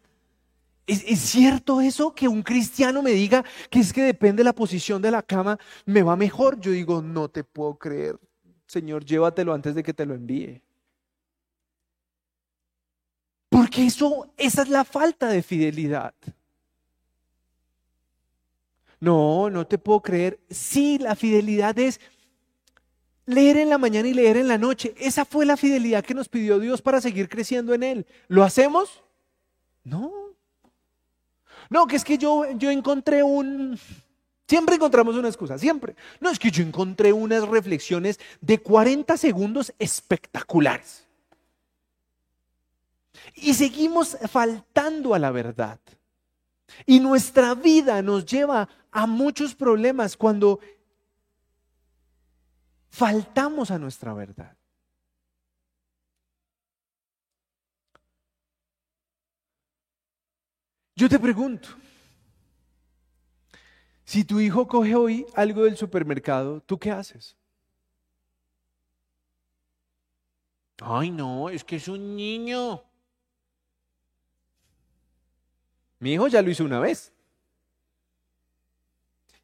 ¿Es, ¿Es, cierto eso que un cristiano me diga que es que depende de la posición de la cama, me va mejor? Yo digo, no te puedo creer. Señor, llévatelo antes de que te lo envíe. Porque eso, esa es la falta de fidelidad. No, no te puedo creer. Sí, la fidelidad es leer en la mañana y leer en la noche. Esa fue la fidelidad que nos pidió Dios para seguir creciendo en Él. ¿Lo hacemos? No. No, que es que yo, yo encontré un... Siempre encontramos una excusa, siempre. No, es que yo encontré unas reflexiones de 40 segundos espectaculares. Y seguimos faltando a la verdad. Y nuestra vida nos lleva a muchos problemas cuando faltamos a nuestra verdad. Yo te pregunto, si tu hijo coge hoy algo del supermercado, ¿tú qué haces? Ay, no, es que es un niño. Mi hijo ya lo hizo una vez.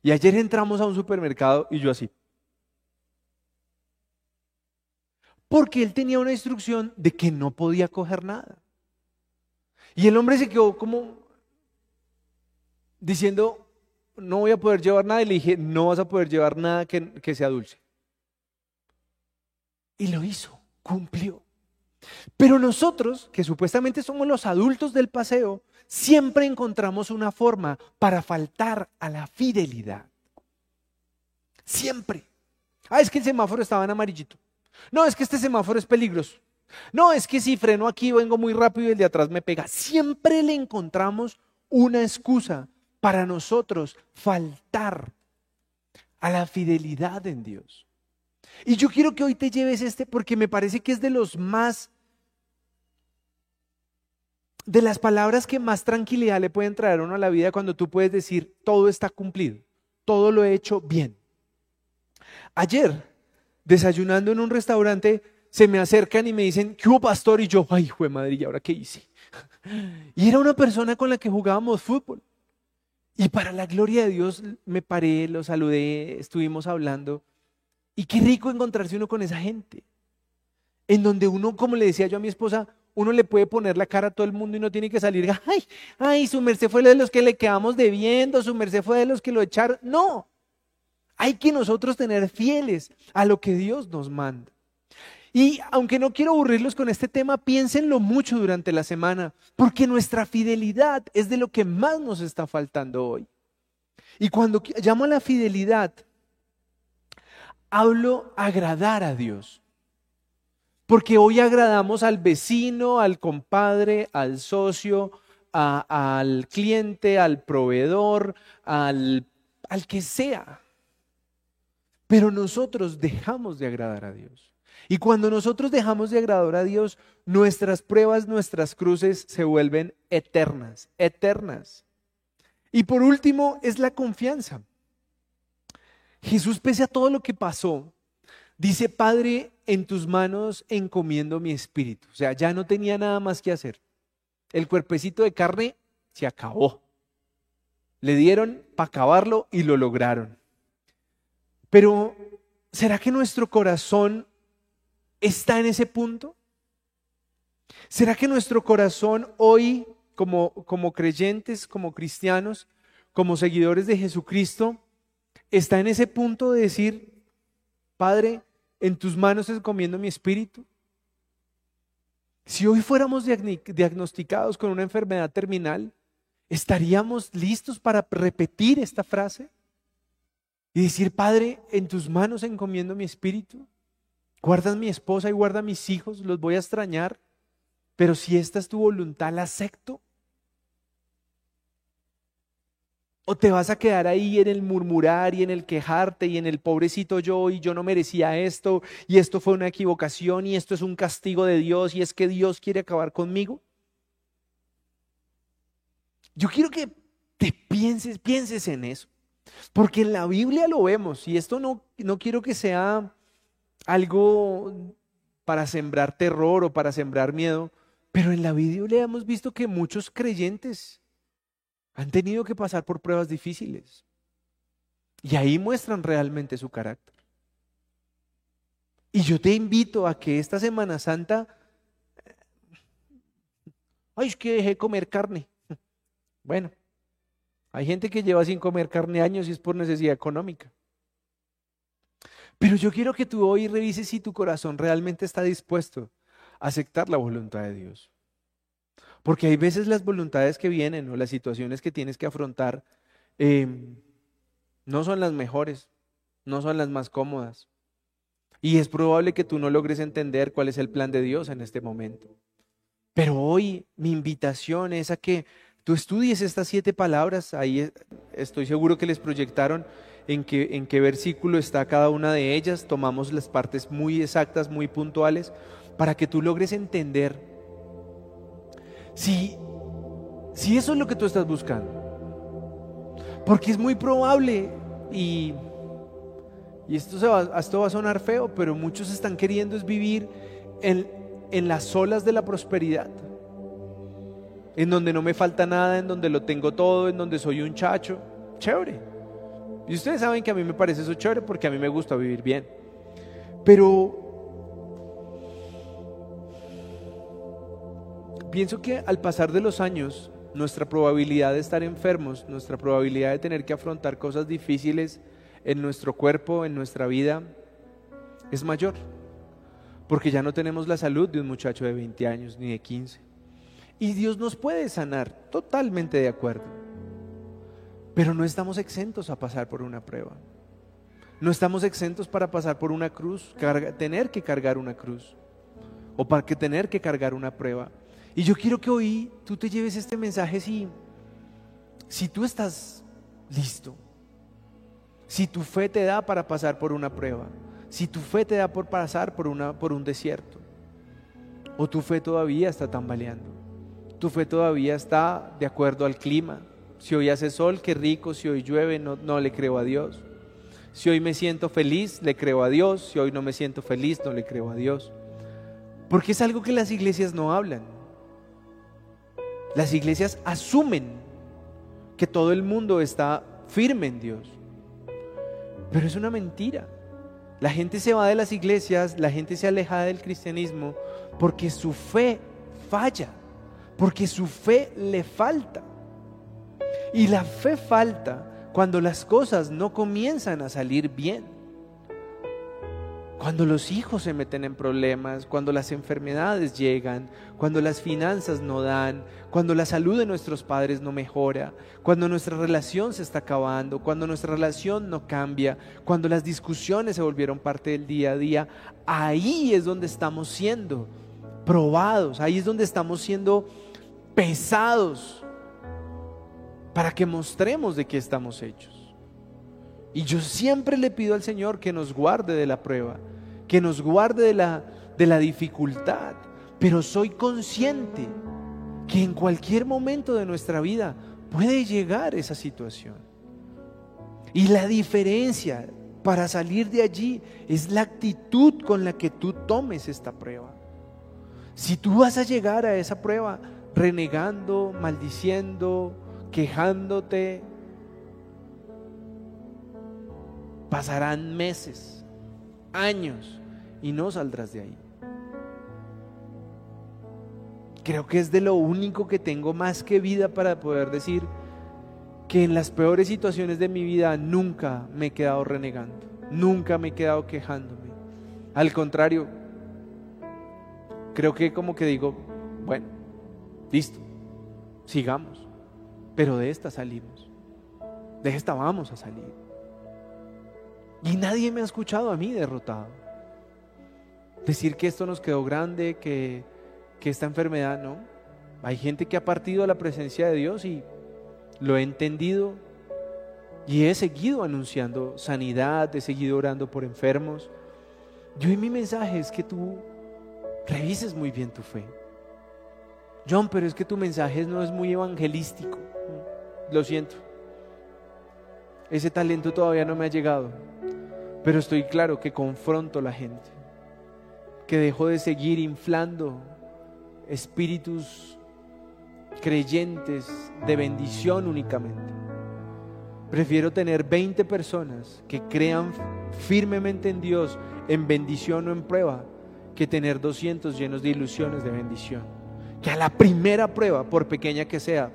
Y ayer entramos a un supermercado y yo así. Porque él tenía una instrucción de que no podía coger nada. Y el hombre se quedó como diciendo, no voy a poder llevar nada. Y le dije, no vas a poder llevar nada que, que sea dulce. Y lo hizo, cumplió. Pero nosotros, que supuestamente somos los adultos del paseo, siempre encontramos una forma para faltar a la fidelidad. Siempre. Ah, es que el semáforo estaba en amarillito. No, es que este semáforo es peligroso. No, es que si freno aquí vengo muy rápido y el de atrás me pega. Siempre le encontramos una excusa para nosotros faltar a la fidelidad en Dios. Y yo quiero que hoy te lleves este porque me parece que es de los más de las palabras que más tranquilidad le pueden traer uno a la vida cuando tú puedes decir, todo está cumplido, todo lo he hecho bien. Ayer, desayunando en un restaurante, se me acercan y me dicen, ¿qué hubo pastor? Y yo, ay, de madre, ¿y ahora qué hice? Y era una persona con la que jugábamos fútbol. Y para la gloria de Dios me paré, lo saludé, estuvimos hablando. Y qué rico encontrarse uno con esa gente. En donde uno, como le decía yo a mi esposa, uno le puede poner la cara a todo el mundo y no tiene que salir, ay, ay, su merced fue de los que le quedamos debiendo, su merced fue de los que lo echaron. No, hay que nosotros tener fieles a lo que Dios nos manda. Y aunque no quiero aburrirlos con este tema, piénsenlo mucho durante la semana, porque nuestra fidelidad es de lo que más nos está faltando hoy. Y cuando llamo a la fidelidad, hablo agradar a Dios. Porque hoy agradamos al vecino, al compadre, al socio, al cliente, al proveedor, al, al que sea. Pero nosotros dejamos de agradar a Dios. Y cuando nosotros dejamos de agradar a Dios, nuestras pruebas, nuestras cruces se vuelven eternas, eternas. Y por último es la confianza. Jesús, pese a todo lo que pasó, Dice, Padre, en tus manos encomiendo mi espíritu. O sea, ya no tenía nada más que hacer. El cuerpecito de carne se acabó. Le dieron para acabarlo y lo lograron. Pero, ¿será que nuestro corazón está en ese punto? ¿Será que nuestro corazón hoy, como, como creyentes, como cristianos, como seguidores de Jesucristo, está en ese punto de decir, Padre, en tus manos encomiendo mi espíritu? Si hoy fuéramos diagnosticados con una enfermedad terminal, ¿estaríamos listos para repetir esta frase? Y decir, Padre, en tus manos encomiendo mi espíritu. Guardas mi esposa y guarda mis hijos, los voy a extrañar, pero si esta es tu voluntad, la acepto. ¿O te vas a quedar ahí en el murmurar y en el quejarte y en el pobrecito yo y yo no merecía esto y esto fue una equivocación y esto es un castigo de Dios y es que Dios quiere acabar conmigo? Yo quiero que te pienses, pienses en eso, porque en la Biblia lo vemos y esto no, no quiero que sea algo para sembrar terror o para sembrar miedo, pero en la Biblia hemos visto que muchos creyentes han tenido que pasar por pruebas difíciles. Y ahí muestran realmente su carácter. Y yo te invito a que esta Semana Santa, ay, es que dejé comer carne. Bueno, hay gente que lleva sin comer carne años y es por necesidad económica. Pero yo quiero que tú hoy revises si tu corazón realmente está dispuesto a aceptar la voluntad de Dios. Porque hay veces las voluntades que vienen o las situaciones que tienes que afrontar em, no son las mejores, no son las más cómodas. Y es probable que tú no logres entender cuál es el plan de Dios en este momento. Pero hoy mi invitación es a que tú estudies estas siete palabras. Ahí estoy seguro que les proyectaron en qué, en qué versículo está cada una de ellas. Tomamos las partes muy exactas, muy puntuales, para que tú logres entender si, si eso es lo que tú estás buscando. Porque es muy probable y, y esto, va, esto va a sonar feo, pero muchos están queriendo es vivir en, en las olas de la prosperidad. En donde no me falta nada, en donde lo tengo todo, en donde soy un chacho. Chévere. Y ustedes saben que a mí me parece eso chévere porque a mí me gusta vivir bien. Pero Pienso que al pasar de los años, nuestra probabilidad de estar enfermos, nuestra probabilidad de tener que afrontar cosas difíciles en nuestro cuerpo, en nuestra vida, es mayor. Porque ya no tenemos la salud de un muchacho de 20 años ni de 15. Y Dios nos puede sanar, totalmente de acuerdo. Pero no estamos exentos a pasar por una prueba. No estamos exentos para pasar por una cruz, tener que cargar una cruz. O para que tener que cargar una prueba. Y yo quiero que hoy tú te lleves este mensaje si, si tú estás listo, si tu fe te da para pasar por una prueba, si tu fe te da por pasar por, una, por un desierto, o tu fe todavía está tambaleando, tu fe todavía está de acuerdo al clima. Si hoy hace sol, qué rico, si hoy llueve, no, no le creo a Dios. Si hoy me siento feliz, le creo a Dios. Si hoy no me siento feliz, no le creo a Dios. Porque es algo que las iglesias no hablan. Las iglesias asumen que todo el mundo está firme en Dios. Pero es una mentira. La gente se va de las iglesias, la gente se aleja del cristianismo porque su fe falla, porque su fe le falta. Y la fe falta cuando las cosas no comienzan a salir bien. Cuando los hijos se meten en problemas, cuando las enfermedades llegan, cuando las finanzas no dan, cuando la salud de nuestros padres no mejora, cuando nuestra relación se está acabando, cuando nuestra relación no cambia, cuando las discusiones se volvieron parte del día a día, ahí es donde estamos siendo probados, ahí es donde estamos siendo pesados para que mostremos de qué estamos hechos. Y yo siempre le pido al Señor que nos guarde de la prueba, que nos guarde de la, de la dificultad. Pero soy consciente que en cualquier momento de nuestra vida puede llegar esa situación. Y la diferencia para salir de allí es la actitud con la que tú tomes esta prueba. Si tú vas a llegar a esa prueba renegando, maldiciendo, quejándote, Pasarán meses, años y no saldrás de ahí. creo que es de lo único que tengo más que vida para poder decir que en las peores situaciones de mi vida nunca me he quedado renegando, nunca me he quedado quejándome. Al contrario, creo que como que digo, bueno, listo, sigamos, pero de esta salimos, de esta vamos a salir. Y nadie me ha escuchado a mí derrotado. Decir que esto nos quedó grande, que, que esta enfermedad, no. Hay gente que ha partido a la presencia de Dios y lo he entendido y he seguido anunciando sanidad, he seguido orando por enfermos. Yo y mi mensaje es que tú revises muy bien tu fe. John, pero es que tu mensaje no es muy evangelístico. Lo siento. Ese talento todavía no me ha llegado. Pero estoy claro que confronto a la gente. Que dejo de seguir inflando espíritus creyentes de bendición únicamente. Prefiero tener 20 personas que crean firmemente en Dios, en bendición o en prueba, que tener 200 llenos de ilusiones de bendición. Que a la primera prueba, por pequeña que sea,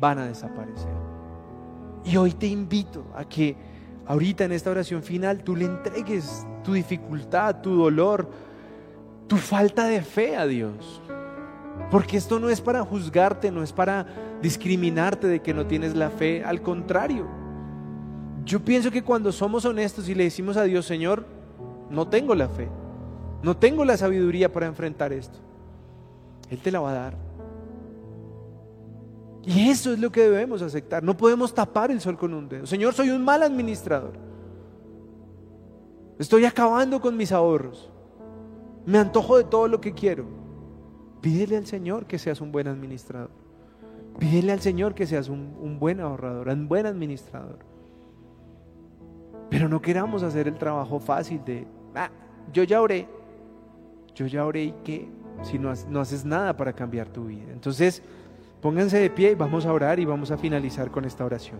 van a desaparecer. Y hoy te invito a que ahorita en esta oración final tú le entregues tu dificultad, tu dolor, tu falta de fe a Dios. Porque esto no es para juzgarte, no es para discriminarte de que no tienes la fe, al contrario. Yo pienso que cuando somos honestos y le decimos a Dios, Señor, no tengo la fe, no tengo la sabiduría para enfrentar esto, Él te la va a dar. Y eso es lo que debemos aceptar. No podemos tapar el sol con un dedo. Señor, soy un mal administrador. Estoy acabando con mis ahorros. Me antojo de todo lo que quiero. Pídele al Señor que seas un buen administrador. Pídele al Señor que seas un, buen ahorrador, un buen administrador. Pero no queramos hacer el trabajo fácil de, ah, yo ya oré, yo ya oré y qué, si no, no haces nada para cambiar tu vida. Entonces, pónganse de pie y vamos a orar y vamos a finalizar con esta oración.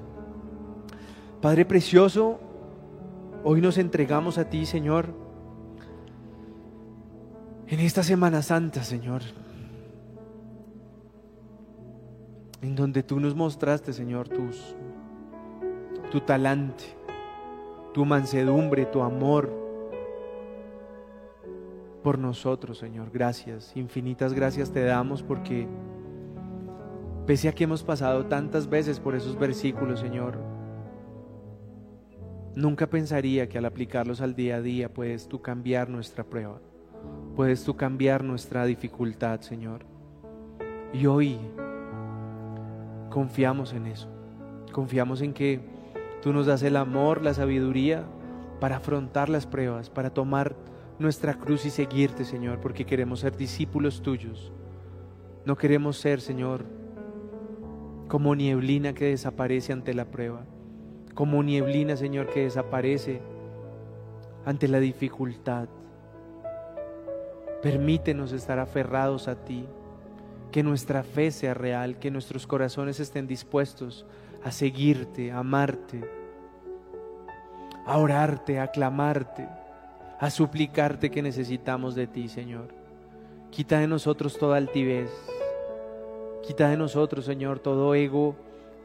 Padre precioso, hoy nos entregamos a ti, Señor, en esta Semana Santa, Señor. en donde tú nos mostraste, Señor, tus, tu talante, tu mansedumbre, tu amor por nosotros, Señor. Gracias, infinitas gracias te damos porque pese a que hemos pasado tantas veces por esos versículos, Señor, nunca pensaría que al aplicarlos al día a día puedes tú cambiar nuestra prueba, puedes tú cambiar nuestra dificultad, Señor. Y hoy Confiamos en eso. Confiamos en que tú nos das el amor, la sabiduría para afrontar las pruebas, para tomar nuestra cruz y seguirte, Señor, porque queremos ser discípulos tuyos. No queremos ser, Señor, como nieblina que desaparece ante la prueba, como nieblina, Señor, que desaparece ante la dificultad. Permítenos estar aferrados a ti, que nuestra fe sea real, que nuestros corazones estén dispuestos a seguirte, a amarte, a orarte, a clamarte, a suplicarte que necesitamos de ti, Señor. Quita de nosotros toda altivez, quita de nosotros, Señor, todo ego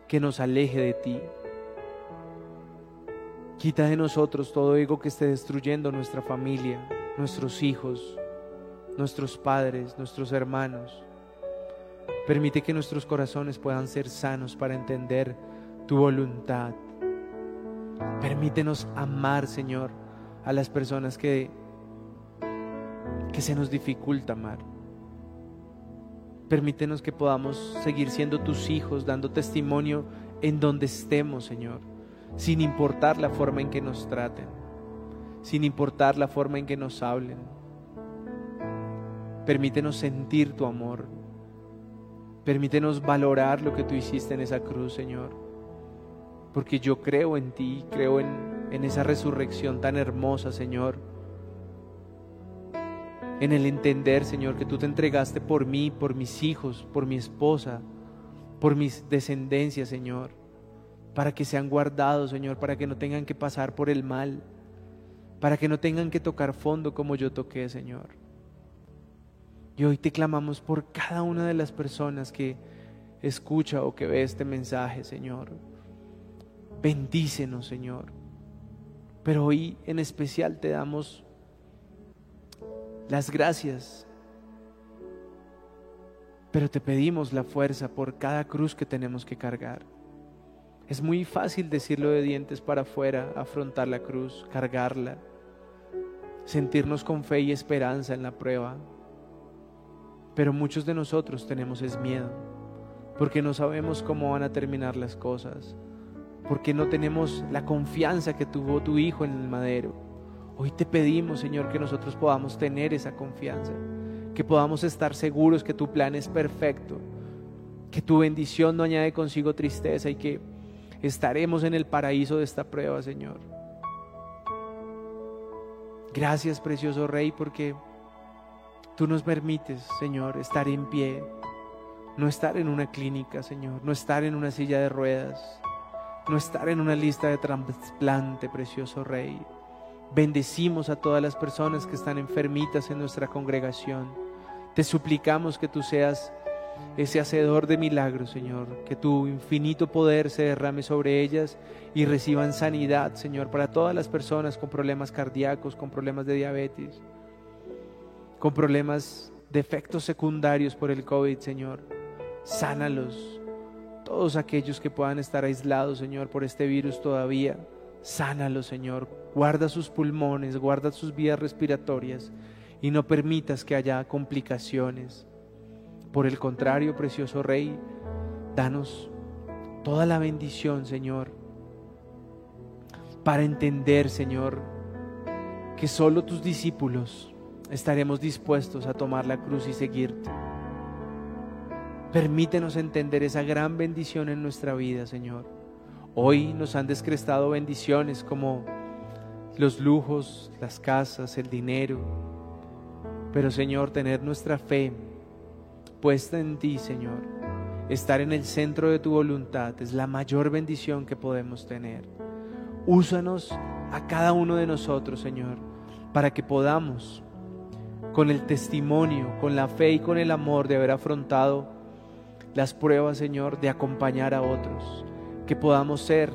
que nos aleje de ti. Quita de nosotros todo ego que esté destruyendo nuestra familia, nuestros hijos, nuestros padres, nuestros hermanos. Permite que nuestros corazones puedan ser sanos para entender tu voluntad. Permítenos amar, Señor, a las personas que, que se nos dificulta amar. Permítenos que podamos seguir siendo tus hijos, dando testimonio en donde estemos, Señor, sin importar la forma en que nos traten, sin importar la forma en que nos hablen. Permítenos sentir tu amor, Permítenos valorar lo que tú hiciste en esa cruz, Señor. Porque yo creo en ti, creo en, en esa resurrección tan hermosa, Señor. En el entender, Señor, que tú te entregaste por mí, por mis hijos, por mi esposa, por mis descendencias, Señor. Para que sean guardados, Señor, para que no tengan que pasar por el mal. Para que no tengan que tocar fondo como yo toqué, Señor. Y hoy te clamamos por cada una de las personas que escucha o que ve este mensaje, Señor. Bendícenos, Señor. Pero hoy en especial te damos las gracias. Pero te pedimos la fuerza por cada cruz que tenemos que cargar. Es muy fácil decirlo de dientes para afuera, afrontar la cruz, cargarla, sentirnos con fe y esperanza en la prueba. Pero muchos de nosotros tenemos es miedo, porque no sabemos cómo van a terminar las cosas, porque no tenemos la confianza que tuvo tu Hijo en el madero. Hoy te pedimos, Señor, que nosotros podamos tener esa confianza, que podamos estar seguros que tu plan es perfecto, que tu bendición no añade consigo tristeza y que estaremos en el paraíso de esta prueba, Señor. Gracias, precioso Rey, porque Tú nos permites, Señor, estar en pie, no estar en una clínica, Señor, no estar en una silla de ruedas, no estar en una lista de trasplante, precioso Rey. Bendecimos a todas las personas que están enfermitas en nuestra congregación. Te suplicamos que tú seas ese hacedor de milagros, Señor, que tu infinito poder se derrame sobre ellas y reciban sanidad, Señor, para todas las personas con problemas cardíacos, con problemas de diabetes con problemas de efectos secundarios por el COVID, Señor. Sánalos. Todos aquellos que puedan estar aislados, Señor, por este virus todavía. Sánalos, Señor. Guarda sus pulmones, guarda sus vías respiratorias y no permitas que haya complicaciones. Por el contrario, precioso Rey, danos toda la bendición, Señor, para entender, Señor, que solo tus discípulos estaremos dispuestos a tomar la cruz y seguirte. Permítenos entender esa gran bendición en nuestra vida, Señor. Hoy nos han descrestado bendiciones como los lujos, las casas, el dinero. Pero Señor, tener nuestra fe puesta en ti, Señor, estar en el centro de tu voluntad es la mayor bendición que podemos tener. Úsanos a cada uno de nosotros, Señor, para que podamos con el testimonio, con la fe y con el amor de haber afrontado las pruebas, Señor, de acompañar a otros, que podamos ser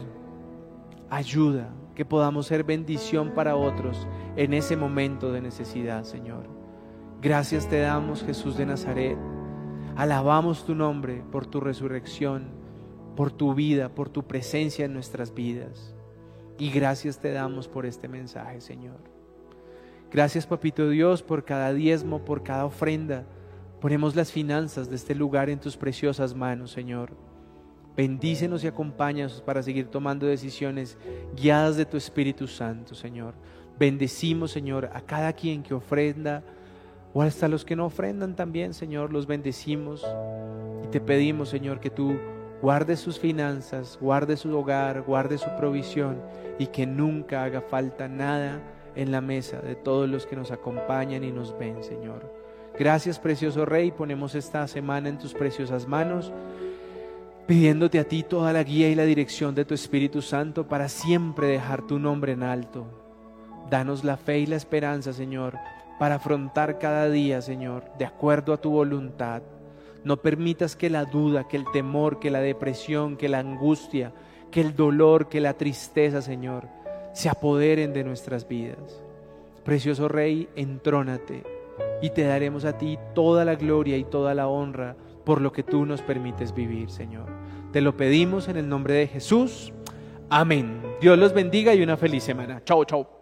ayuda, que podamos ser bendición para otros en ese momento de necesidad, Señor. Gracias te damos, Jesús de Nazaret. Alabamos tu nombre por tu resurrección, por tu vida, por tu presencia en nuestras vidas. Y gracias te damos por este mensaje, Señor. Gracias, Papito Dios, por cada diezmo, por cada ofrenda. Ponemos las finanzas de este lugar en tus preciosas manos, Señor. Bendícenos y acompáñanos para seguir tomando decisiones guiadas de tu Espíritu Santo, Señor. Bendecimos, Señor, a cada quien que ofrenda o hasta los que no ofrendan también, Señor, los bendecimos y te pedimos, Señor, que tú guardes sus finanzas, guardes su hogar, guardes su provisión y que nunca haga falta nada en la mesa de todos los que nos acompañan y nos ven, Señor. Gracias, precioso Rey, ponemos esta semana en tus preciosas manos, pidiéndote a ti toda la guía y la dirección de tu Espíritu Santo para siempre dejar tu nombre en alto. Danos la fe y la esperanza, Señor, para afrontar cada día, Señor, de acuerdo a tu voluntad. No permitas que la duda, que el temor, que la depresión, que la angustia, que el dolor, que la tristeza, Señor, se apoderen de nuestras vidas. Precioso Rey, entrónate y te daremos a ti toda la gloria y toda la honra por lo que tú nos permites vivir, Señor. Te lo pedimos en el nombre de Jesús. Amén. Dios los bendiga y una feliz semana. Chao, chao.